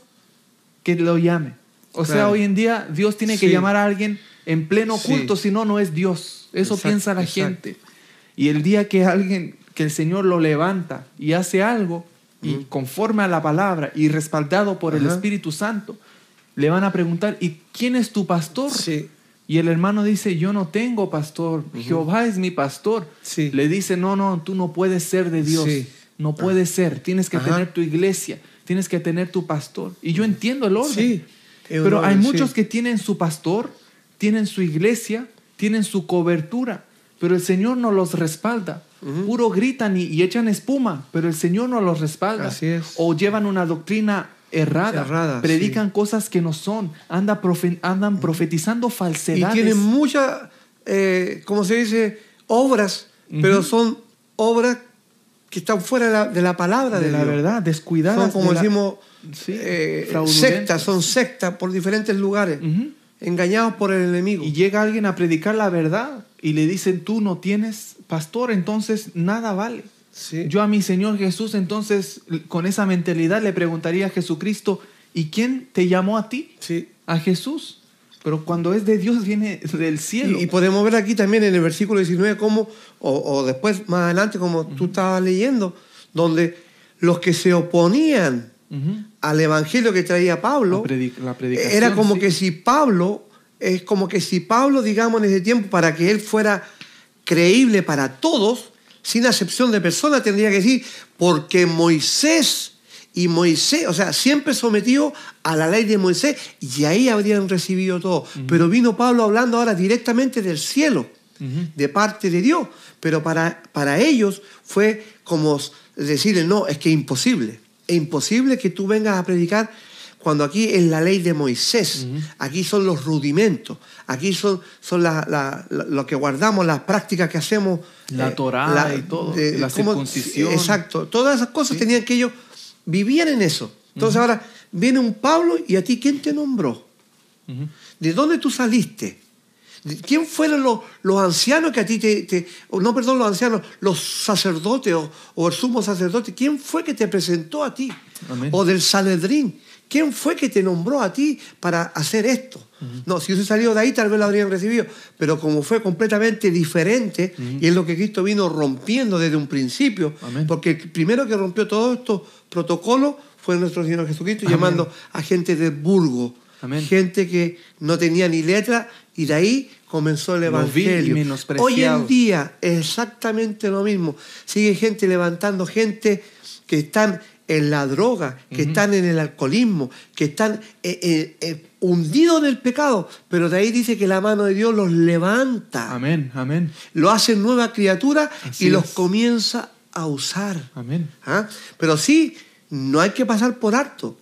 que lo llame. O sea, hoy en día Dios tiene que Sí. llamar a alguien en pleno Sí. culto, si no, no es Dios. Eso Exacto, piensa la exacto. gente. Y el día que alguien, que el Señor lo levanta y hace algo, y conforme a la palabra y respaldado por el. Espíritu Santo, le van a preguntar, ¿y quién es tu pastor? Sí. Y el hermano dice, yo no tengo pastor, Jehová es mi pastor. Sí. Le dice, no, no, tú no puedes ser de Dios, Sí. no puedes ser, tienes que tener tu iglesia, tienes que tener tu pastor. Y yo entiendo el orden. Pero hay muchos que tienen su pastor, tienen su iglesia, tienen su cobertura, pero el Señor no los respalda. Ujú. Puro gritan y, y echan espuma, pero el Señor no los respalda. Así es. O llevan una doctrina errada, Errada, predican cosas que no son, anda profe- andan profetizando Y falsedades. tienen muchas, eh, como se dice, obras, Ujú. pero son obras que están fuera de la, de la palabra de, de la Dios. verdad, descuidadas. Son como de la- decimos, Sí, eh, sectas, son sectas por diferentes lugares, Ujú. Engañados por el enemigo. Y llega alguien a predicar la verdad y le dicen, tú no tienes pastor, entonces nada vale. Sí. Yo a mi Señor Jesús, entonces, con esa mentalidad le preguntaría a Jesucristo, ¿y quién te llamó a ti? Sí. A Jesús. Pero cuando es de Dios, viene del cielo. Y, y podemos ver aquí también en el versículo 19 cómo, o, o después más adelante como tú estabas leyendo, donde los que se oponían Al evangelio que traía Pablo, era como sí. que si Pablo, es como que si Pablo, digamos, en ese tiempo, para que él fuera creíble para todos, sin acepción de persona, tendría que decir, porque Moisés y Moisés, o sea, siempre sometido a la ley de Moisés, y ahí habrían recibido todo. Pero vino Pablo hablando ahora directamente del cielo, de parte de Dios. Pero para, para ellos fue como decirle, no, es que imposible. Es imposible que tú vengas a predicar cuando aquí es la ley de Moisés. Aquí son los rudimentos. Aquí son, son la- la- la- lo que guardamos, las prácticas que hacemos. La Torá y todo, la ¿cómo? circuncisión. Exacto. Todas esas cosas tenían que ellos vivían en eso. Entonces ahora viene un Pablo y a ti, ¿quién te nombró? ¿De dónde tú saliste? ¿De- ¿Quién fueron los, los ancianos que a ti te, no, perdón, los ancianos, los sacerdotes o, o el sumo sacerdote? ¿Quién fue que te presentó a ti? Amén. O del Sanedrín. ¿Quién fue que te nombró a ti para hacer esto? No, si hubiese salido de ahí tal vez lo habrían recibido, pero como fue completamente diferente, y es lo que Cristo vino rompiendo desde un principio, Amén. porque el primero que rompió todos estos protocolos fue nuestro Señor Jesucristo, Amén. llamando a gente del Burgo, Amén. gente que no tenía ni letra, y de ahí comenzó el Evangelio. Hoy en día es exactamente lo mismo. Sigue gente levantando gente que están en la droga, que están en el alcoholismo, que están eh, eh, eh, hundidos en el pecado, pero de ahí dice que la mano de Dios los levanta, Amén, amén, lo hace nueva criatura Así y los comienza a usar. amén. ¿Ah? Pero sí, no hay que pasar por alto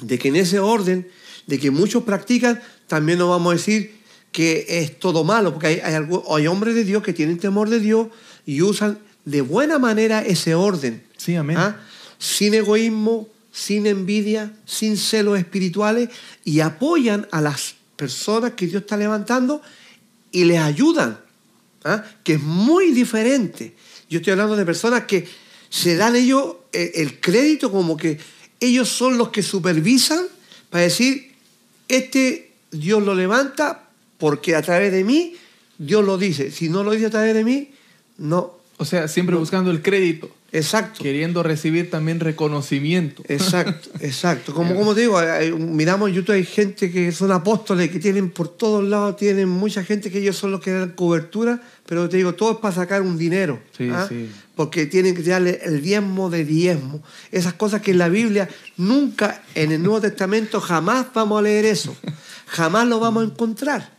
de que en ese orden, de que muchos practican, también no vamos a decir que es todo malo, porque hay, hay, hombres de Dios que tienen temor de Dios y usan de buena manera ese orden. Sí, amén. ¿Ah? Sin egoísmo, sin envidia, sin celos espirituales y apoyan a las personas que Dios está levantando y les ayudan, ¿ah? que es muy diferente. Yo estoy hablando de personas que se dan ellos el, el crédito como que ellos son los que supervisan para decir, este Dios lo levanta porque a través de mí Dios lo dice. Si no lo dice a través de mí, no. O sea, siempre buscando el crédito, Exacto. queriendo recibir también reconocimiento. Exacto, exacto. Como, como te digo, miramos en YouTube, hay gente que son apóstoles, que tienen por todos lados, tienen mucha gente que ellos son los que dan cobertura, pero te digo, todo es para sacar un dinero. Sí, ¿ah? sí. Porque tienen que darle el diezmo de diezmo. Esas cosas que en la Biblia nunca, en el Nuevo Testamento, jamás vamos a leer eso. Jamás lo vamos a encontrar.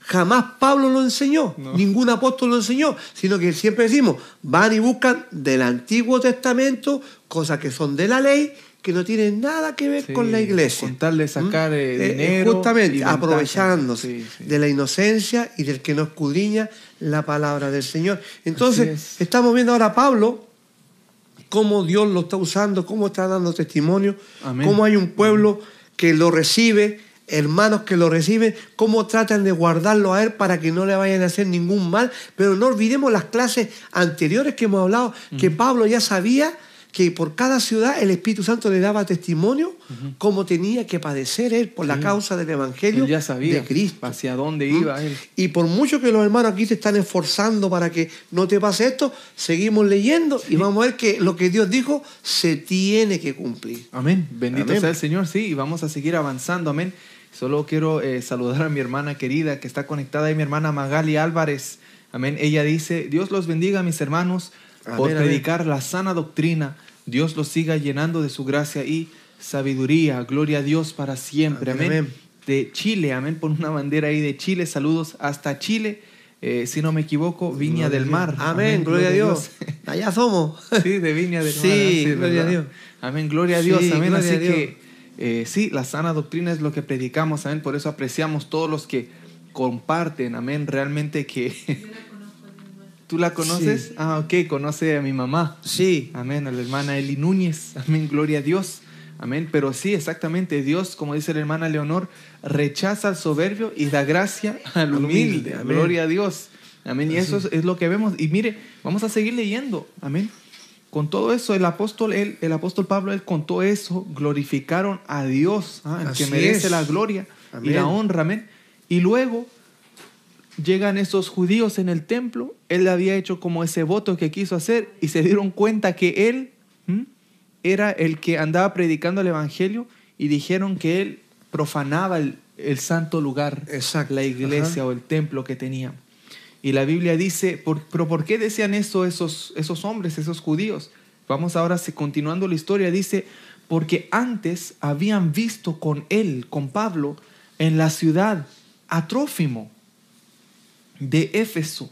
Jamás Pablo lo enseñó, No. ningún apóstol lo enseñó, sino que siempre decimos, van y buscan del Antiguo Testamento cosas que son de la ley, que no tienen nada que ver Sí, con la iglesia. Con tal de sacar eh, Eh, eh, dinero. justamente, y ventaja. aprovechándose sí. de la inocencia y del que no escudriña la palabra del Señor. Entonces, es. estamos viendo ahora a Pablo, cómo Dios lo está usando, cómo está dando testimonio, Amén. cómo hay un pueblo que lo recibe, hermanos que lo reciben, cómo tratan de guardarlo a él para que no le vayan a hacer ningún mal. Pero no olvidemos las clases anteriores que hemos hablado, que Pablo ya sabía que por cada ciudad el Espíritu Santo le daba testimonio cómo tenía que padecer él por la Sí. causa del Evangelio Él ya sabía de Cristo. hacia dónde ¿Mm? iba él. Y por mucho que los hermanos aquí te están esforzando para que no te pase esto, seguimos leyendo y vamos a ver que lo que Dios dijo se tiene que cumplir. Amén. Bendito Amén. sea el Señor, sí, y vamos a seguir avanzando, amén. Solo quiero eh, saludar a mi hermana querida que está conectada ahí, mi hermana Magali Álvarez. Amén. Ella dice, Dios los bendiga, mis hermanos, por amén. predicar la sana doctrina. Dios los siga llenando de su gracia y sabiduría. Gloria a Dios para siempre. Amén. De Chile, amén. Pon una bandera ahí de Chile. Saludos hasta Chile. Eh, si no me equivoco, Viña del Mar. Amén, gloria a Dios. Allá somos. Sí, de Viña del Mar. Sí, gloria a. Dios. Amén, gloria a Dios. Sí, amén. Así que eh, sí, la sana doctrina es lo que predicamos. Amén. Por eso apreciamos todos los que comparten. Amén. Realmente que. ¿Tú la conoces? Sí. Ah, ok. Conoce a mi mamá. Sí, Amén. A la hermana Eli Núñez. Amén. Gloria a Dios. Amén. Pero sí, exactamente. Dios, como dice la hermana Leonor, rechaza al soberbio y da gracia al humilde. Amén. Gloria a Dios. Amén. Y eso es, es lo que vemos. Y mire, vamos a seguir leyendo. Amén. Con todo eso, el apóstol, él, el apóstol Pablo, él con todo eso, glorificaron a Dios, ah, el que merece es. la gloria y la honra. Amén. Y luego llegan esos judíos en el templo, él había hecho como ese voto que quiso hacer y se dieron cuenta que él ¿m? era el que andaba predicando el evangelio y dijeron que él profanaba el, el santo lugar, Exacto. la iglesia Ajá. o el templo que tenía. Y la Biblia dice, por- pero ¿por qué decían eso esos, esos hombres, esos judíos? Vamos ahora, continuando la historia, dice, porque antes habían visto con él, con Pablo, en la ciudad a Trófimo de Éfeso,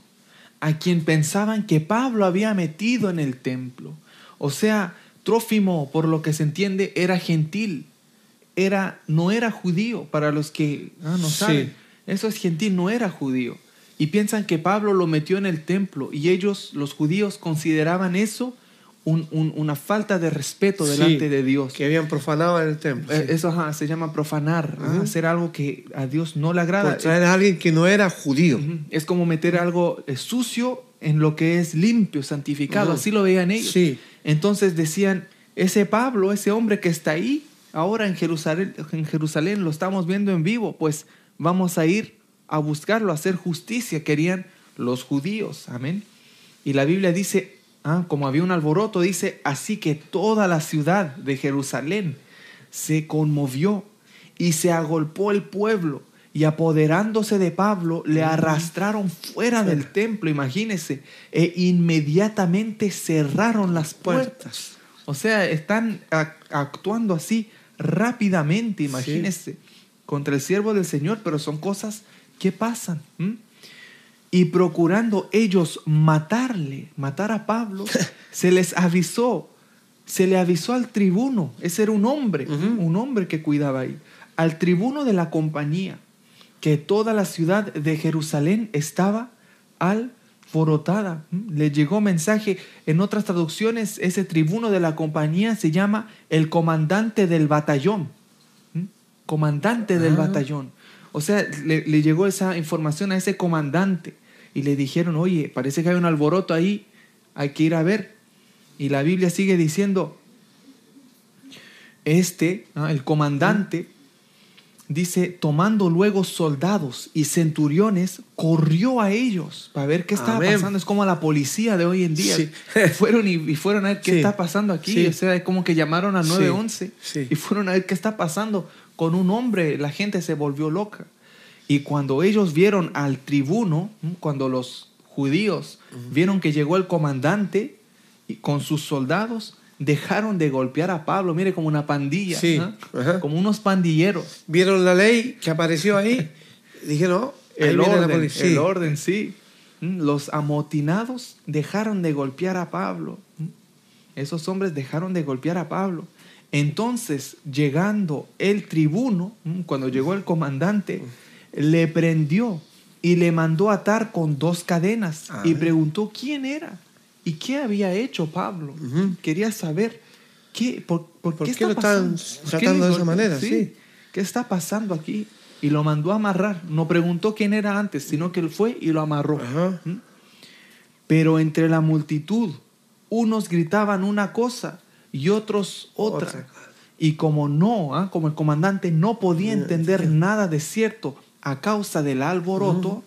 a quien pensaban que Pablo había metido en el templo. O sea, Trófimo, por lo que se entiende, era gentil, era, no era judío, para los que ah, no Sí. saben. Eso es gentil, no era judío. Y piensan que Pablo lo metió en el templo y ellos, los judíos, consideraban eso un- un- una falta de respeto Sí, delante de Dios. Que habían profanado en el templo. Eh, sí. Eso ajá, se llama profanar, ¿ah? Ujú. hacer algo que a Dios no le agrada. Por traer a alguien que no era judío. Ujú. Es como meter algo eh, sucio en lo que es limpio, santificado. Ujú. Así lo veían ellos. Sí. Entonces decían, ese Pablo, ese hombre que está ahí, ahora en Jerusalén, en Jerusalén lo estamos viendo en vivo, pues vamos a ir a buscarlo, a hacer justicia, querían los judíos. Amén. Y la Biblia dice, ah, como había un alboroto, dice, así que toda la ciudad de Jerusalén se conmovió y se agolpó el pueblo y apoderándose de Pablo le arrastraron fuera del templo, imagínense, e inmediatamente cerraron las puertas. O sea, están ac- actuando así rápidamente, imagínense, contra el siervo del Señor, pero son cosas que pasan. Y procurando ellos matarle, matar a Pablo, se les avisó, se le avisó al tribuno, ese era un hombre, un hombre que cuidaba ahí, al tribuno de la compañía, que toda la ciudad de Jerusalén estaba alborotada. ¿m? Le llegó mensaje, en otras traducciones, ese tribuno de la compañía se llama el comandante del batallón. ¿m? Comandante del Ah. batallón. O sea, le, le llegó esa información a ese comandante y le dijeron, oye, parece que hay un alboroto ahí, hay que ir a ver. Y la Biblia sigue diciendo, este, el comandante, dice, tomando luego soldados y centuriones, corrió a ellos para ver qué estaba Amén. pasando. Es como la policía de hoy en día. Sí. Fueron y, y fueron a ver qué Sí. está pasando aquí. Sí. O sea, es como que llamaron a Sí. 911 Sí. y fueron a ver qué está pasando con un hombre. La gente se volvió loca. Y cuando ellos vieron al tribuno, cuando los judíos vieron que llegó el comandante y con sus soldados, dejaron de golpear a Pablo, mire, como una pandilla, Sí, ¿ah? como unos pandilleros. Vieron la ley que apareció ahí. Dijeron, no, El la orden, policía. el orden, sí. Mm, Los amotinados dejaron de golpear a Pablo. Mm, Esos hombres dejaron de golpear a Pablo. Entonces, llegando el tribuno, mm, cuando llegó el comandante, le prendió y le mandó atar con dos cadenas y Amén. preguntó quién era y qué había hecho Pablo. Quería saber qué, por, por ¿Por qué, qué está lo están tratando de esa manera? Sí. ¿Qué está pasando aquí? Y lo mandó a amarrar. No preguntó quién era antes, sino que él fue y lo amarró. Ajá. ¿Mm? Pero entre la multitud, unos gritaban una cosa y otros otra. Otra. Y como no, ¿ah? como el comandante no podía entender nada de cierto a causa del alboroto,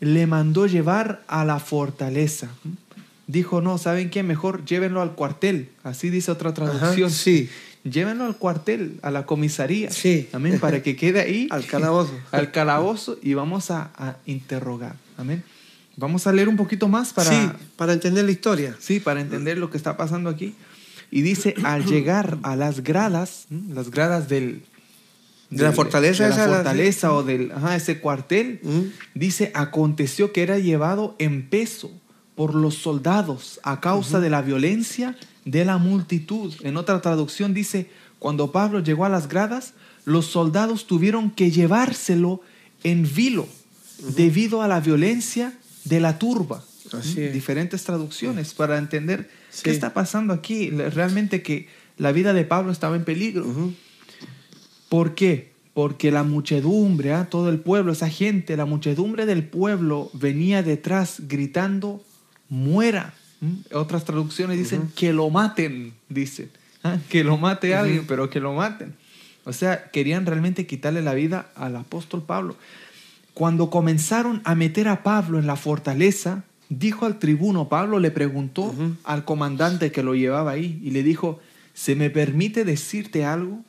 le mandó llevar a la fortaleza. ¿Mm? Dijo, no, ¿saben qué? Mejor llévenlo al cuartel. Así dice otra Ajá, traducción. Sí, Llévenlo al cuartel, a la comisaría. Sí. Amén. Para que quede ahí. al calabozo. al calabozo y vamos a, a interrogar. Amén. Vamos a leer un poquito más para, Sí, para entender la historia. sí, para entender lo que está pasando aquí. Y dice, al llegar a las gradas, ¿m? las gradas del... De la fortaleza de la esa, la- fortaleza o del, ajá, ese cuartel, ¿Mm? dice, aconteció que era llevado en peso por los soldados a causa de la violencia de la multitud. En otra traducción dice, cuando Pablo llegó a las gradas, los soldados tuvieron que llevárselo en vilo debido a la violencia de la turba. Así es. Diferentes traducciones para entender qué está pasando aquí. Realmente que la vida de Pablo estaba en peligro. ¿Por qué? Porque la muchedumbre, ¿ah? todo el pueblo, esa gente, la muchedumbre del pueblo venía detrás gritando, muera. ¿Mm? Otras traducciones dicen que lo maten, dicen. ¿ah? Que lo mate alguien, pero que lo maten. O sea, querían realmente quitarle la vida al apóstol Pablo. Cuando comenzaron a meter a Pablo en la fortaleza, dijo al tribuno, Pablo le preguntó al comandante que lo llevaba ahí y le dijo, ¿se me permite decirte algo?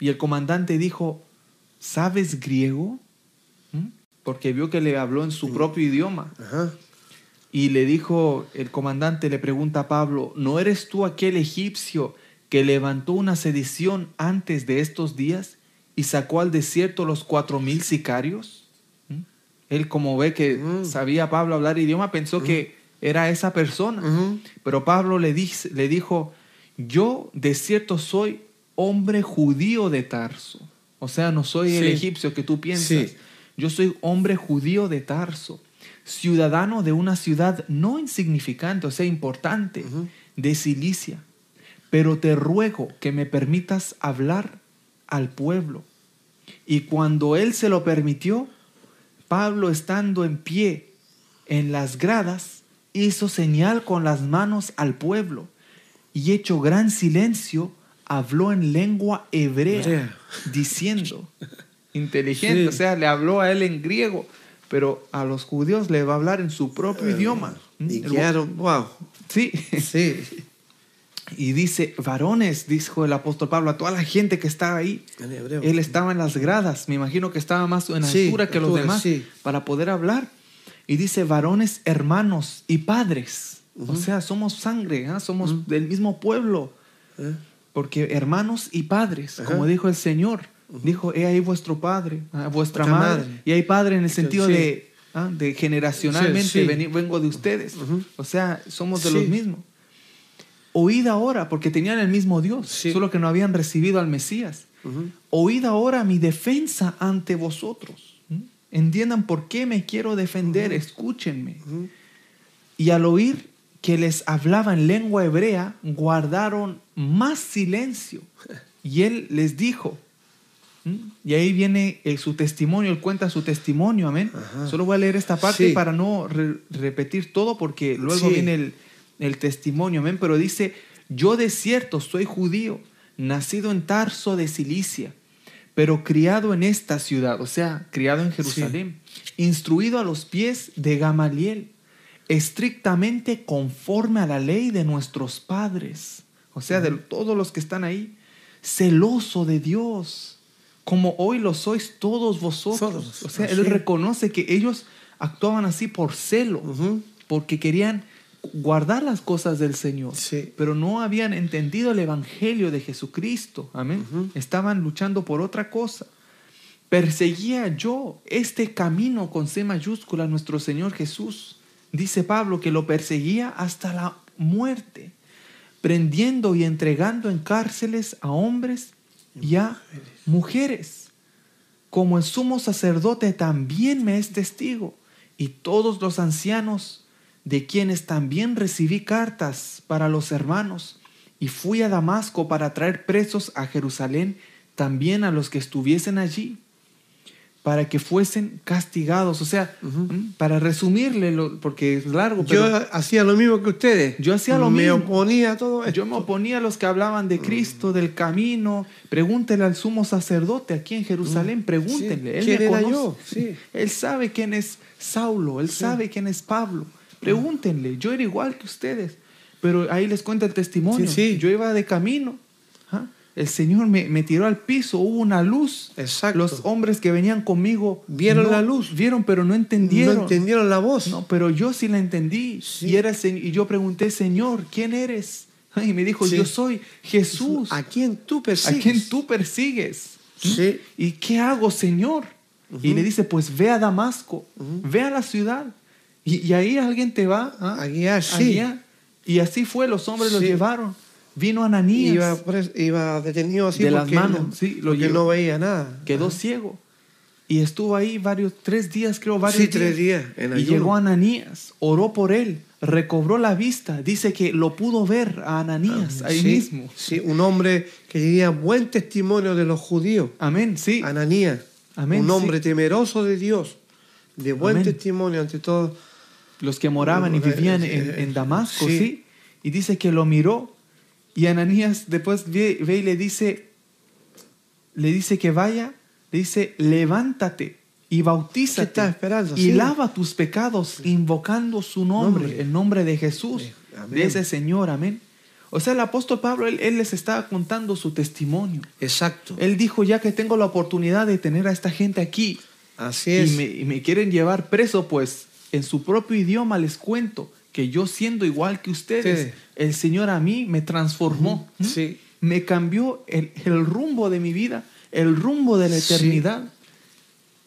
Y el comandante dijo, ¿sabes griego? ¿Mm? Porque vio que le habló en su propio idioma. Ajá. Y le dijo, el comandante le pregunta a Pablo, ¿no eres tú aquel egipcio que levantó una sedición antes de estos días y sacó al desierto los cuatro mil sicarios? ¿Mm? Él como ve que Mm. sabía Pablo hablar idioma, pensó que era esa persona. Pero Pablo le, dice- le dijo, yo de cierto soy hombre judío de Tarso. O sea, no soy el egipcio que tú piensas. Sí. Yo soy hombre judío de Tarso, ciudadano de una ciudad no insignificante, o sea, importante, de Cilicia, pero te ruego que me permitas hablar al pueblo. Y cuando él se lo permitió, Pablo estando en pie en las gradas, hizo señal con las manos al pueblo y hecho gran silencio, habló en lengua hebrea, Hebrea. diciendo, inteligente, Sí. o sea, le habló a él en griego, pero a los judíos le va a hablar en su propio idioma. Eh, Y ¿Mm? quedaron, wow. Sí, Sí. y dice, varones, dijo el apóstol Pablo a toda la gente que estaba ahí. En hebreo. Él estaba en las gradas, me imagino que estaba más en Sí, altura que los demás sí. para poder hablar. Y dice, varones, hermanos y padres. O sea, somos sangre, ¿ah? somos del mismo pueblo. ¿Eh? Porque hermanos y padres, como dijo el Señor, dijo, he ahí vuestro padre, ah, vuestra madre. madre. Y hay padre en el sentido Sí. de, ah, de generacionalmente, Sí, sí. vengo de ustedes. O sea, somos de los mismos. Oíd ahora, porque tenían el mismo Dios, solo que no habían recibido al Mesías. Ujú. Oíd ahora mi defensa ante vosotros. ¿Mm? Entiendan por qué me quiero defender, escúchenme. Y al oír que les hablaba en lengua hebrea, guardaron más silencio. Y él les dijo, ¿Mm? y ahí viene su testimonio, él cuenta su testimonio, amén. Ajá. Solo voy a leer esta parte Sí. para no re- repetir todo, porque luego Sí. viene el, el testimonio, amén. Pero dice, yo de cierto soy judío, nacido en Tarso de Cilicia, pero criado en esta ciudad, o sea, criado en Jerusalén, instruido a los pies de Gamaliel, estrictamente conforme a la ley de nuestros padres, o sea, de todos los que están ahí, celoso de Dios, como hoy lo sois todos vosotros. Todos, o sea, así. él reconoce que ellos actuaban así por celo, porque querían guardar las cosas del Señor, Sí. pero no habían entendido el Evangelio de Jesucristo. Amén. Estaban luchando por otra cosa. Perseguía yo este camino con C mayúscula nuestro Señor Jesús. Dice Pablo que lo perseguía hasta la muerte, prendiendo y entregando en cárceles a hombres y a mujeres. Como el sumo sacerdote también me es testigo, y todos los ancianos, de quienes también recibí cartas para los hermanos, y fui a Damasco para traer presos a Jerusalén también a los que estuviesen allí, para que fuesen castigados. O sea, para resumirle, lo- porque es largo, Yo hacía lo mismo que ustedes. Yo hacía lo me mismo. oponía a todo esto. yo me oponía a los que hablaban de Cristo, del camino. Pregúntele al sumo sacerdote aquí en Jerusalén, pregúntenle. Sí. Él ¿Quién me conoce. yo? Sí. Él sabe quién es Saulo, él sabe quién es Pablo. Pregúntenle, yo era igual que ustedes. Pero ahí les cuenta el testimonio. Sí, sí. Yo iba de camino. ¿Ah? El Señor me, me tiró al piso, hubo una luz. Exacto. Los hombres que venían conmigo Vieron no- la luz. Vieron, pero no entendieron. No entendieron la voz. No, pero yo sí la entendí. Sí. Y, era y yo pregunté, Señor, ¿quién eres? Y me dijo, Sí. yo soy Jesús, ¿A quién tú a persigues? quien tú persigues. Sí. ¿Y qué hago, Señor? Y le dice, pues ve a Damasco, ve a la ciudad. Y, y ahí alguien te va ¿ah? A guiar, a sí. guiar. Y así fue, los hombres los llevaron. Vino Ananías, Iba, pres- iba detenido así De las manos, no, sí, lo porque no veía nada. quedó Ajá. ciego. Y estuvo ahí varios, tres días, creo, varios Sí, tres días, en y llegó Ananías, oró por él, recobró la vista. Dice que lo pudo ver a Ananías ahí sí, mismo. Sí, un hombre que tenía buen testimonio de los judíos. Amén, sí. Ananías. Amén, un hombre sí. temeroso de Dios. De buen Amén. testimonio ante todo. Los que moraban y vivían eh, en, eh, en Damasco, sí. sí. Y dice que lo miró. Y Ananías después ve, ve y le dice, le dice que vaya, le dice, levántate y bautízate. ¿Qué estás esperando? Y Sí. lava tus pecados invocando su nombre, Nombre. el nombre de Jesús. Amén. de ese Señor, amén. O sea, el apóstol Pablo, él, él les estaba contando su testimonio. Exacto. Él dijo, ya que tengo la oportunidad de tener a esta gente aquí, Así y es. me, y me quieren llevar preso, pues en su propio idioma les cuento que yo siendo igual que ustedes, Sí. el Señor a mí me transformó, me cambió el, el rumbo de mi vida, el rumbo de la Sí. eternidad.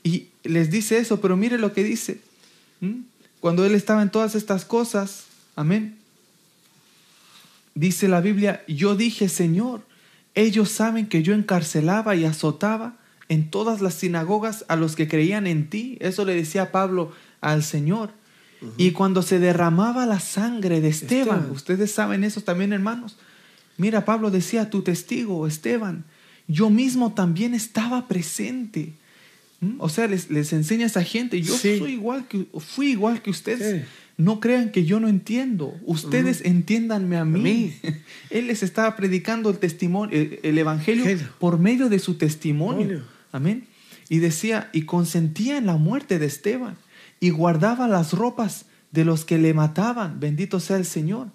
Y les dice eso, pero mire lo que dice. Cuando él estaba en todas estas cosas, amén. Dice la Biblia, yo dije, Señor, ellos saben que yo encarcelaba y azotaba en todas las sinagogas a los que creían en ti. Eso le decía Pablo al Señor. Y cuando se derramaba la sangre de Esteban, Esteban. ustedes saben eso también, hermanos. Mira, Pablo decía, tu testigo, Esteban, yo mismo también estaba presente. ¿Mm? O sea, les, les enseña a esa gente, yo Sí. soy igual que, fui igual que ustedes. Sí. No crean que yo no entiendo. Ustedes entiéndanme a mí. mí. Él les estaba predicando el testimonio, el, el evangelio Evangelio. por medio de su testimonio. Testimonio. Amén. Y decía, y consentía en la muerte de Esteban, y guardaba las ropas de los que le mataban. Bendito sea el Señor.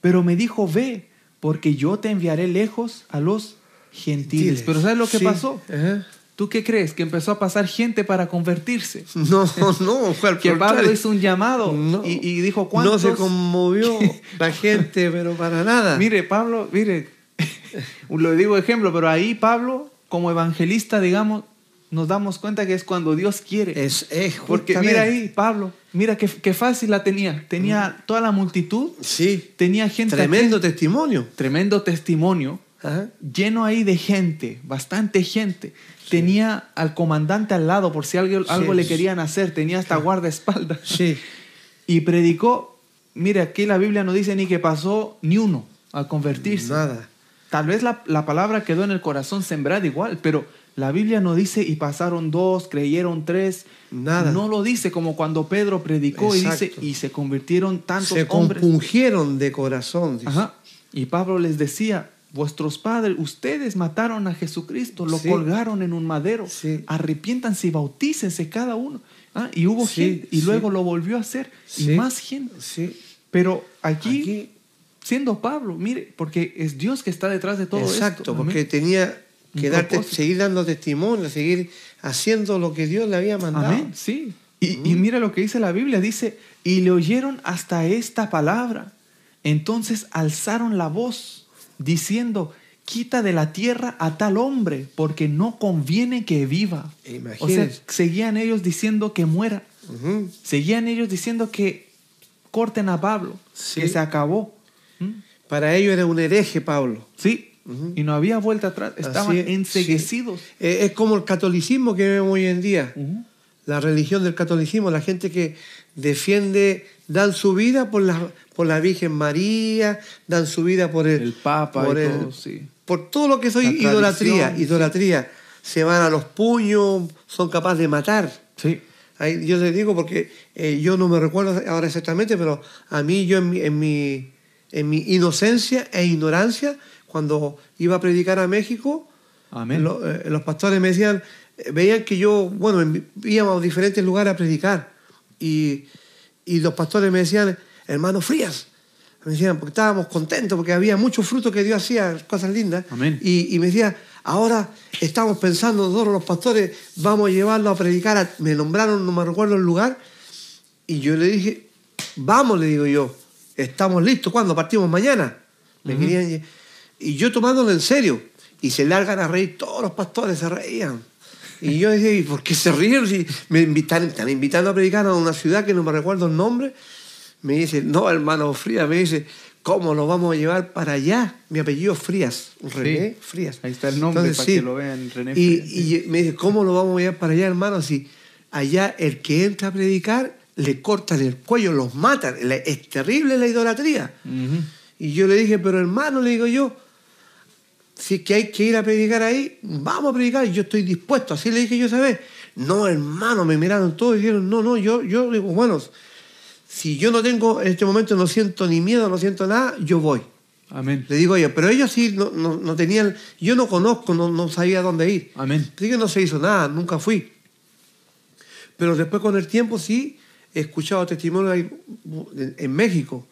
Pero me dijo, ve, porque yo te enviaré lejos a los gentiles. Pero ¿sabes lo que Sí. pasó? Ajá. ¿Tú qué crees? Que empezó a pasar gente para convertirse. No, no, fue al Que Pablo hizo un llamado No. y, y dijo, No ¿cuántos? se conmovió la gente, pero para nada. Mire, Pablo, mire, lo digo ejemplo, pero ahí Pablo, como evangelista, digamos, nos damos cuenta que es cuando Dios quiere. es, es Porque justamente- mira ahí, Pablo, mira qué, qué fácil la tenía. Tenía toda la multitud, Sí, tenía gente. tremendo aquí, testimonio. tremendo testimonio, Ajá. lleno ahí de gente, bastante gente. Tenía al comandante al lado por si algo, algo le querían hacer, tenía hasta guardaespaldas. Sí, Y predicó, mire, aquí la Biblia no dice ni que pasó ni uno al convertirse. nada. Tal vez la, la palabra quedó en el corazón sembrada igual, pero la Biblia no dice y pasaron dos, creyeron tres. Nada. No lo dice como cuando Pedro predicó y dice Exacto. y se convirtieron tantos Se hombres. compungieron de corazón. dice. Ajá. Y Pablo les decía, vuestros padres, ustedes mataron a Jesucristo, lo Sí. colgaron en un madero. Sí. Arrepiéntanse y bautícense cada uno. Ah, Y hubo Sí, gente, y luego lo volvió a hacer, y más gente. Sí. Pero aquí, Aquí, siendo Pablo, mire, porque es Dios que está detrás de todo exacto, esto. porque Amén. tenía seguir dando testimonio, seguir haciendo lo que Dios le había mandado. Amén, sí. Y, y mira lo que dice la Biblia, dice, y le oyeron hasta esta palabra. Entonces alzaron la voz, diciendo, quita de la tierra a tal hombre, porque no conviene que viva. O sea, Imagínense. seguían ellos diciendo que muera. Seguían ellos diciendo que corten a Pablo, Sí. que se acabó. ¿Mm? Para ellos era un hereje Pablo. Sí, Ujú. y no había vuelta atrás, estaban es, enseguecidos. Eh, Es como el catolicismo que vemos hoy en día. Ujú. La religión del catolicismo, la gente que defiende, dan su vida por la, por la Virgen María, dan su vida por el, El Papa por, y el- todo, sí. por todo lo que soy La idolatría, idolatría. Se van a los puños, son capaces de matar. Sí. Ahí yo les digo porque eh, yo no me recuerdo ahora exactamente, pero a mí yo en mi, en mi, en mi inocencia e ignorancia, cuando iba a predicar a México, Amén. lo- eh, los pastores me decían, eh, veían que yo, bueno, en- íbamos a diferentes lugares a predicar y, y los pastores me decían, hermano Frías, me decían, porque estábamos contentos, porque había mucho fruto que Dios hacía, cosas lindas, Amén. y, y me decía, ahora estamos pensando nosotros los pastores, vamos a llevarlo a predicar, a- me nombraron, no me recuerdo el lugar, y yo le dije, vamos, le digo yo, estamos listos, ¿cuándo? Partimos mañana. Me querían y yo tomándolo en serio, y se largan a reír, todos los pastores se reían. Y yo decía, ¿y por qué se ríen? Si me invitan, están invitando a predicar a una ciudad que no me recuerdo el nombre. Me dice, no, hermano Frías, me dice, ¿cómo lo vamos a llevar para allá? Mi apellido Frías, René Frías. Ahí está el nombre para que lo vean, René Y, Frías, y me dice, ¿cómo lo vamos a llevar para allá, hermano? Si allá el que entra a predicar, le cortan el cuello, los matan. Es terrible la idolatría. Y yo le dije, pero hermano, le digo yo, si es que hay que ir a predicar ahí, vamos a predicar, yo estoy dispuesto. Así le dije yo esa vez. No, hermano, me miraron todos y dijeron, no, no, yo, yo digo, bueno, si yo no tengo, en este momento no siento ni miedo, no siento nada, yo voy. Amén. Le digo yo, pero ellos sí no, no, no tenían, yo no conozco, no, no sabía dónde ir. Amén. Así que no se hizo nada, nunca fui. Pero después con el tiempo sí he escuchado testimonios en, México.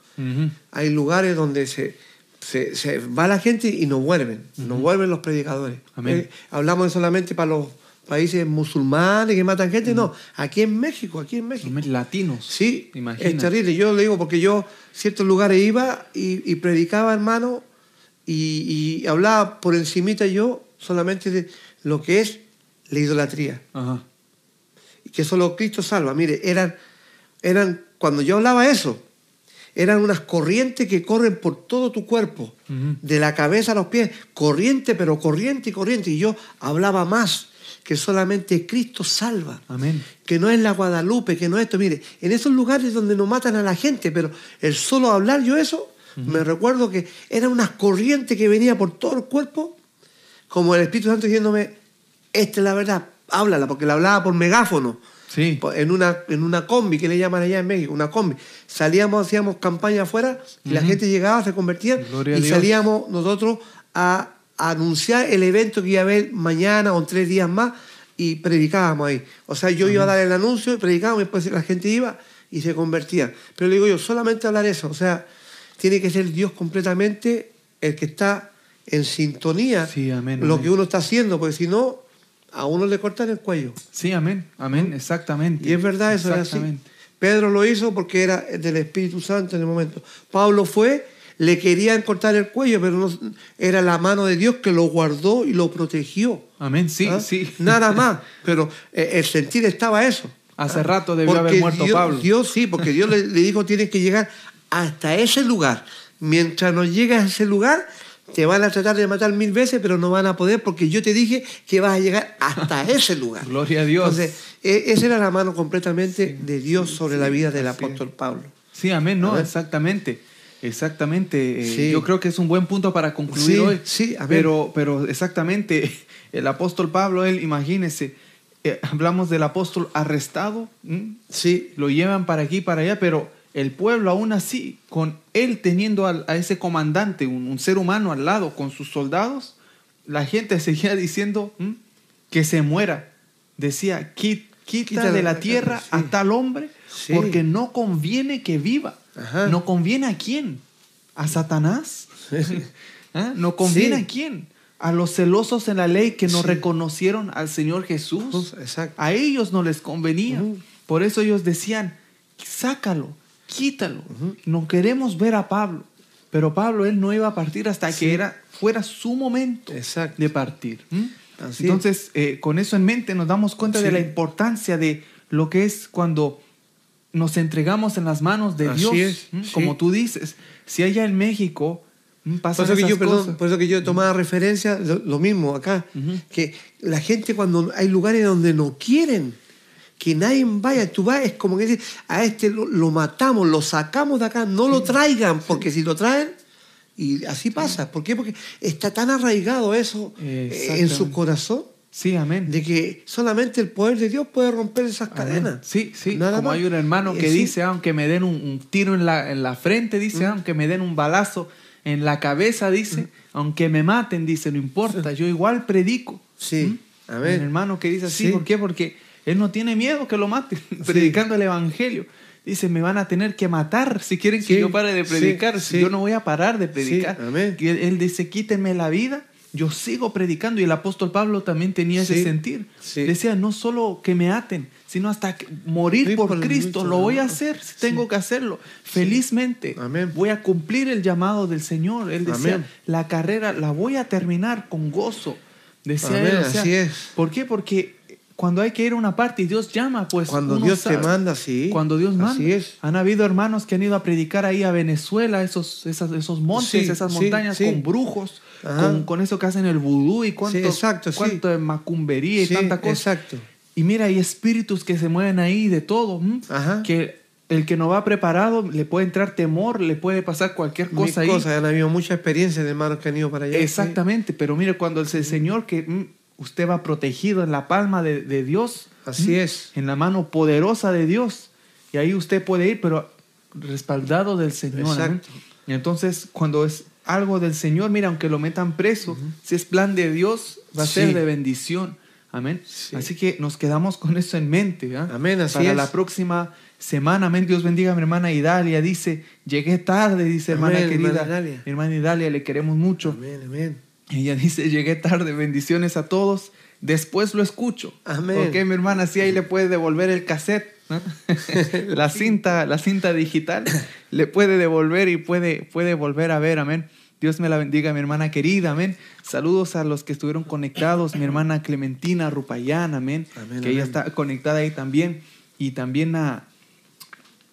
Hay lugares donde se, se, se va la gente y no vuelven, no vuelven los predicadores. Amén. Eh, hablamos solamente para los países musulmanes que matan gente, no, aquí en México, aquí en México. Latinos. Sí, Imagínate. es terrible. Yo le digo porque yo ciertos lugares iba y, y predicaba, hermano, y, y hablaba por encimita yo solamente de lo que es la idolatría. Ajá. Y que solo Cristo salva. Mire, eran, eran, cuando yo hablaba eso, eran unas corrientes que corren por todo tu cuerpo, de la cabeza a los pies, corriente, pero corriente y corriente. Y yo hablaba más. que solamente Cristo salva. Amén. Que no es la Guadalupe, que no es esto. Mire, en esos lugares donde nos matan a la gente, pero el solo hablar yo eso, me recuerdo que era una corriente que venía por todo el cuerpo, como el Espíritu Santo diciéndome, esta es la verdad, háblala, porque la hablaba por megáfono. Sí. En una, en una combi, que le llaman allá en México, una combi. Salíamos, hacíamos campaña afuera y la gente llegaba, se convertía Gloria y salíamos nosotros a, a anunciar el evento que iba a haber mañana o en tres días más y predicábamos ahí. O sea, yo iba a dar el anuncio y predicábamos y después la gente iba y se convertía. Pero le digo yo, solamente hablar eso. O sea, tiene que ser Dios completamente el que está en sintonía Sí, amén, lo amén. que uno está haciendo, porque si no, a uno le cortan el cuello. Sí, amén. Amén. Exactamente. Y es verdad, eso es así. Pedro lo hizo porque era del Espíritu Santo en el momento. Pablo fue, le querían cortar el cuello, pero no, era la mano de Dios que lo guardó y lo protegió. Amén. Sí, ¿Ah? sí. Nada más, pero eh, el sentir estaba eso. Hace ¿Ah? rato debió haber muerto Dios, Pablo. Dios sí, porque Dios le, le dijo tienes que llegar hasta ese lugar. Mientras no llegas a ese lugar, te van a tratar de matar mil veces, pero no van a poder porque yo te dije que vas a llegar hasta ese lugar. Gloria a Dios. Entonces, e- esa era la mano completamente de Dios sobre la vida del apóstol Pablo. Sí, amén, no, exactamente. Exactamente. eh, Sí. Yo creo que es un buen punto para concluir Sí, hoy. sí, amén. pero, pero exactamente, el apóstol Pablo, él, imagínese, eh, hablamos del apóstol arrestado, ¿m? Sí, lo llevan para aquí, para allá, pero el pueblo aún así, con él teniendo a, ese comandante, un, un ser humano al lado, con sus soldados, la gente seguía diciendo ¿m? que se muera. Decía, "Qui- quita, Quita de la- tierra sí. a tal hombre, Sí. porque no conviene que viva. Ajá. ¿No conviene a quién? ¿A Satanás? ¿Ah? ¿No conviene a quién? A los celosos en la ley que no reconocieron al Señor Jesús. exacto. A ellos no les convenía. Por eso ellos decían, sácalo, quítalo. No queremos ver a Pablo. Pero Pablo, él no iba a partir hasta Sí. que era, fuera su momento Exacto. de partir. ¿Mm? Así Entonces, eh, con eso en mente nos damos cuenta de la importancia de lo que es cuando nos entregamos en las manos de Así Dios. es, ¿Mm? sí. Como tú dices, si allá en México ¿m? Por pasan eso, que yo, perdón, por eso que yo tomaba referencia, lo, lo mismo acá, que la gente cuando hay lugares donde no quieren que nadie vaya, tú vas, es como que dices, a este lo, lo matamos, lo sacamos de acá, no lo traigan, porque si lo traen, y así pasa. ¿Por qué? Porque está tan arraigado eso eh, en su corazón, Sí, amén. de que solamente el poder de Dios puede romper esas Amén. cadenas. Sí, sí. Nada Como más. hay un hermano que sí. dice, aunque me den un, un tiro en la, en la frente, dice, aunque me den un balazo en la cabeza, dice, aunque me maten, dice, no importa, yo igual predico. Sí. ¿Mm? Amén. Un hermano que dice así, Sí. ¿por qué? Porque él no tiene miedo que lo maten, predicando el evangelio. Dice, me van a tener que matar si quieren que Sí, yo pare de sí, predicar. Si sí. Yo no voy a parar de predicar. Y él, él dice, quítenme la vida, yo sigo predicando. Y el apóstol Pablo también tenía ese Sí, sentir. sí. Decía, no solo que me aten, sino hasta morir por, por Cristo. Lo voy a hacer, si Sí. tengo que hacerlo. Felizmente Amén. voy a cumplir el llamado del Señor. Él decía, Amén. la carrera la voy a terminar con gozo. Decía Amén, él, o sea, así es. ¿Por qué? Porque cuando hay que ir a una parte y Dios llama, pues Cuando Dios sabe. te manda, sí. Cuando Dios manda. Así es. Han habido hermanos que han ido a predicar ahí a Venezuela, esos, esas- esos montes, Sí, esas sí, montañas sí. con brujos, con, con eso que hacen el vudú y cuánto, Sí, exacto, sí. cuánto de macumbería y Sí, tanta cosa. Exacto. Y mira, hay espíritus que se mueven ahí de todo. Ajá. Que el que no va preparado le puede entrar temor, le puede pasar cualquier Mil cosa ahí. cosas, han habido mucha experiencia de hermanos que han ido para allá. Exactamente, pero mire, cuando el Señor que usted va protegido en la palma de, de Dios, Así es. en la mano poderosa de Dios, y ahí usted puede ir, pero respaldado del Señor. Exacto. Y entonces, cuando es algo del Señor, mira, aunque lo metan preso, si es plan de Dios, va a ser de bendición. Amén. Sí. Así que nos quedamos con eso en mente. ¿ah? Amén, así Para es. la próxima semana, amén. Dios bendiga a mi hermana Idalia. Dice, llegué tarde, dice hermana querida. hermana Idalia. Mi hermana Idalia, le queremos mucho. Amén, amén. Ella dice, llegué tarde, bendiciones a todos. Después lo escucho. Amén. Ok, mi hermana, sí, ahí le puede devolver el cassette, ¿no? la cinta, la cinta digital, le puede devolver y puede, puede volver a ver, amén. Dios me la bendiga, mi hermana querida, amén. Saludos a los que estuvieron conectados, mi hermana Clementina Rupayán, amén. Amén, que ella está conectada ahí también. Y también a,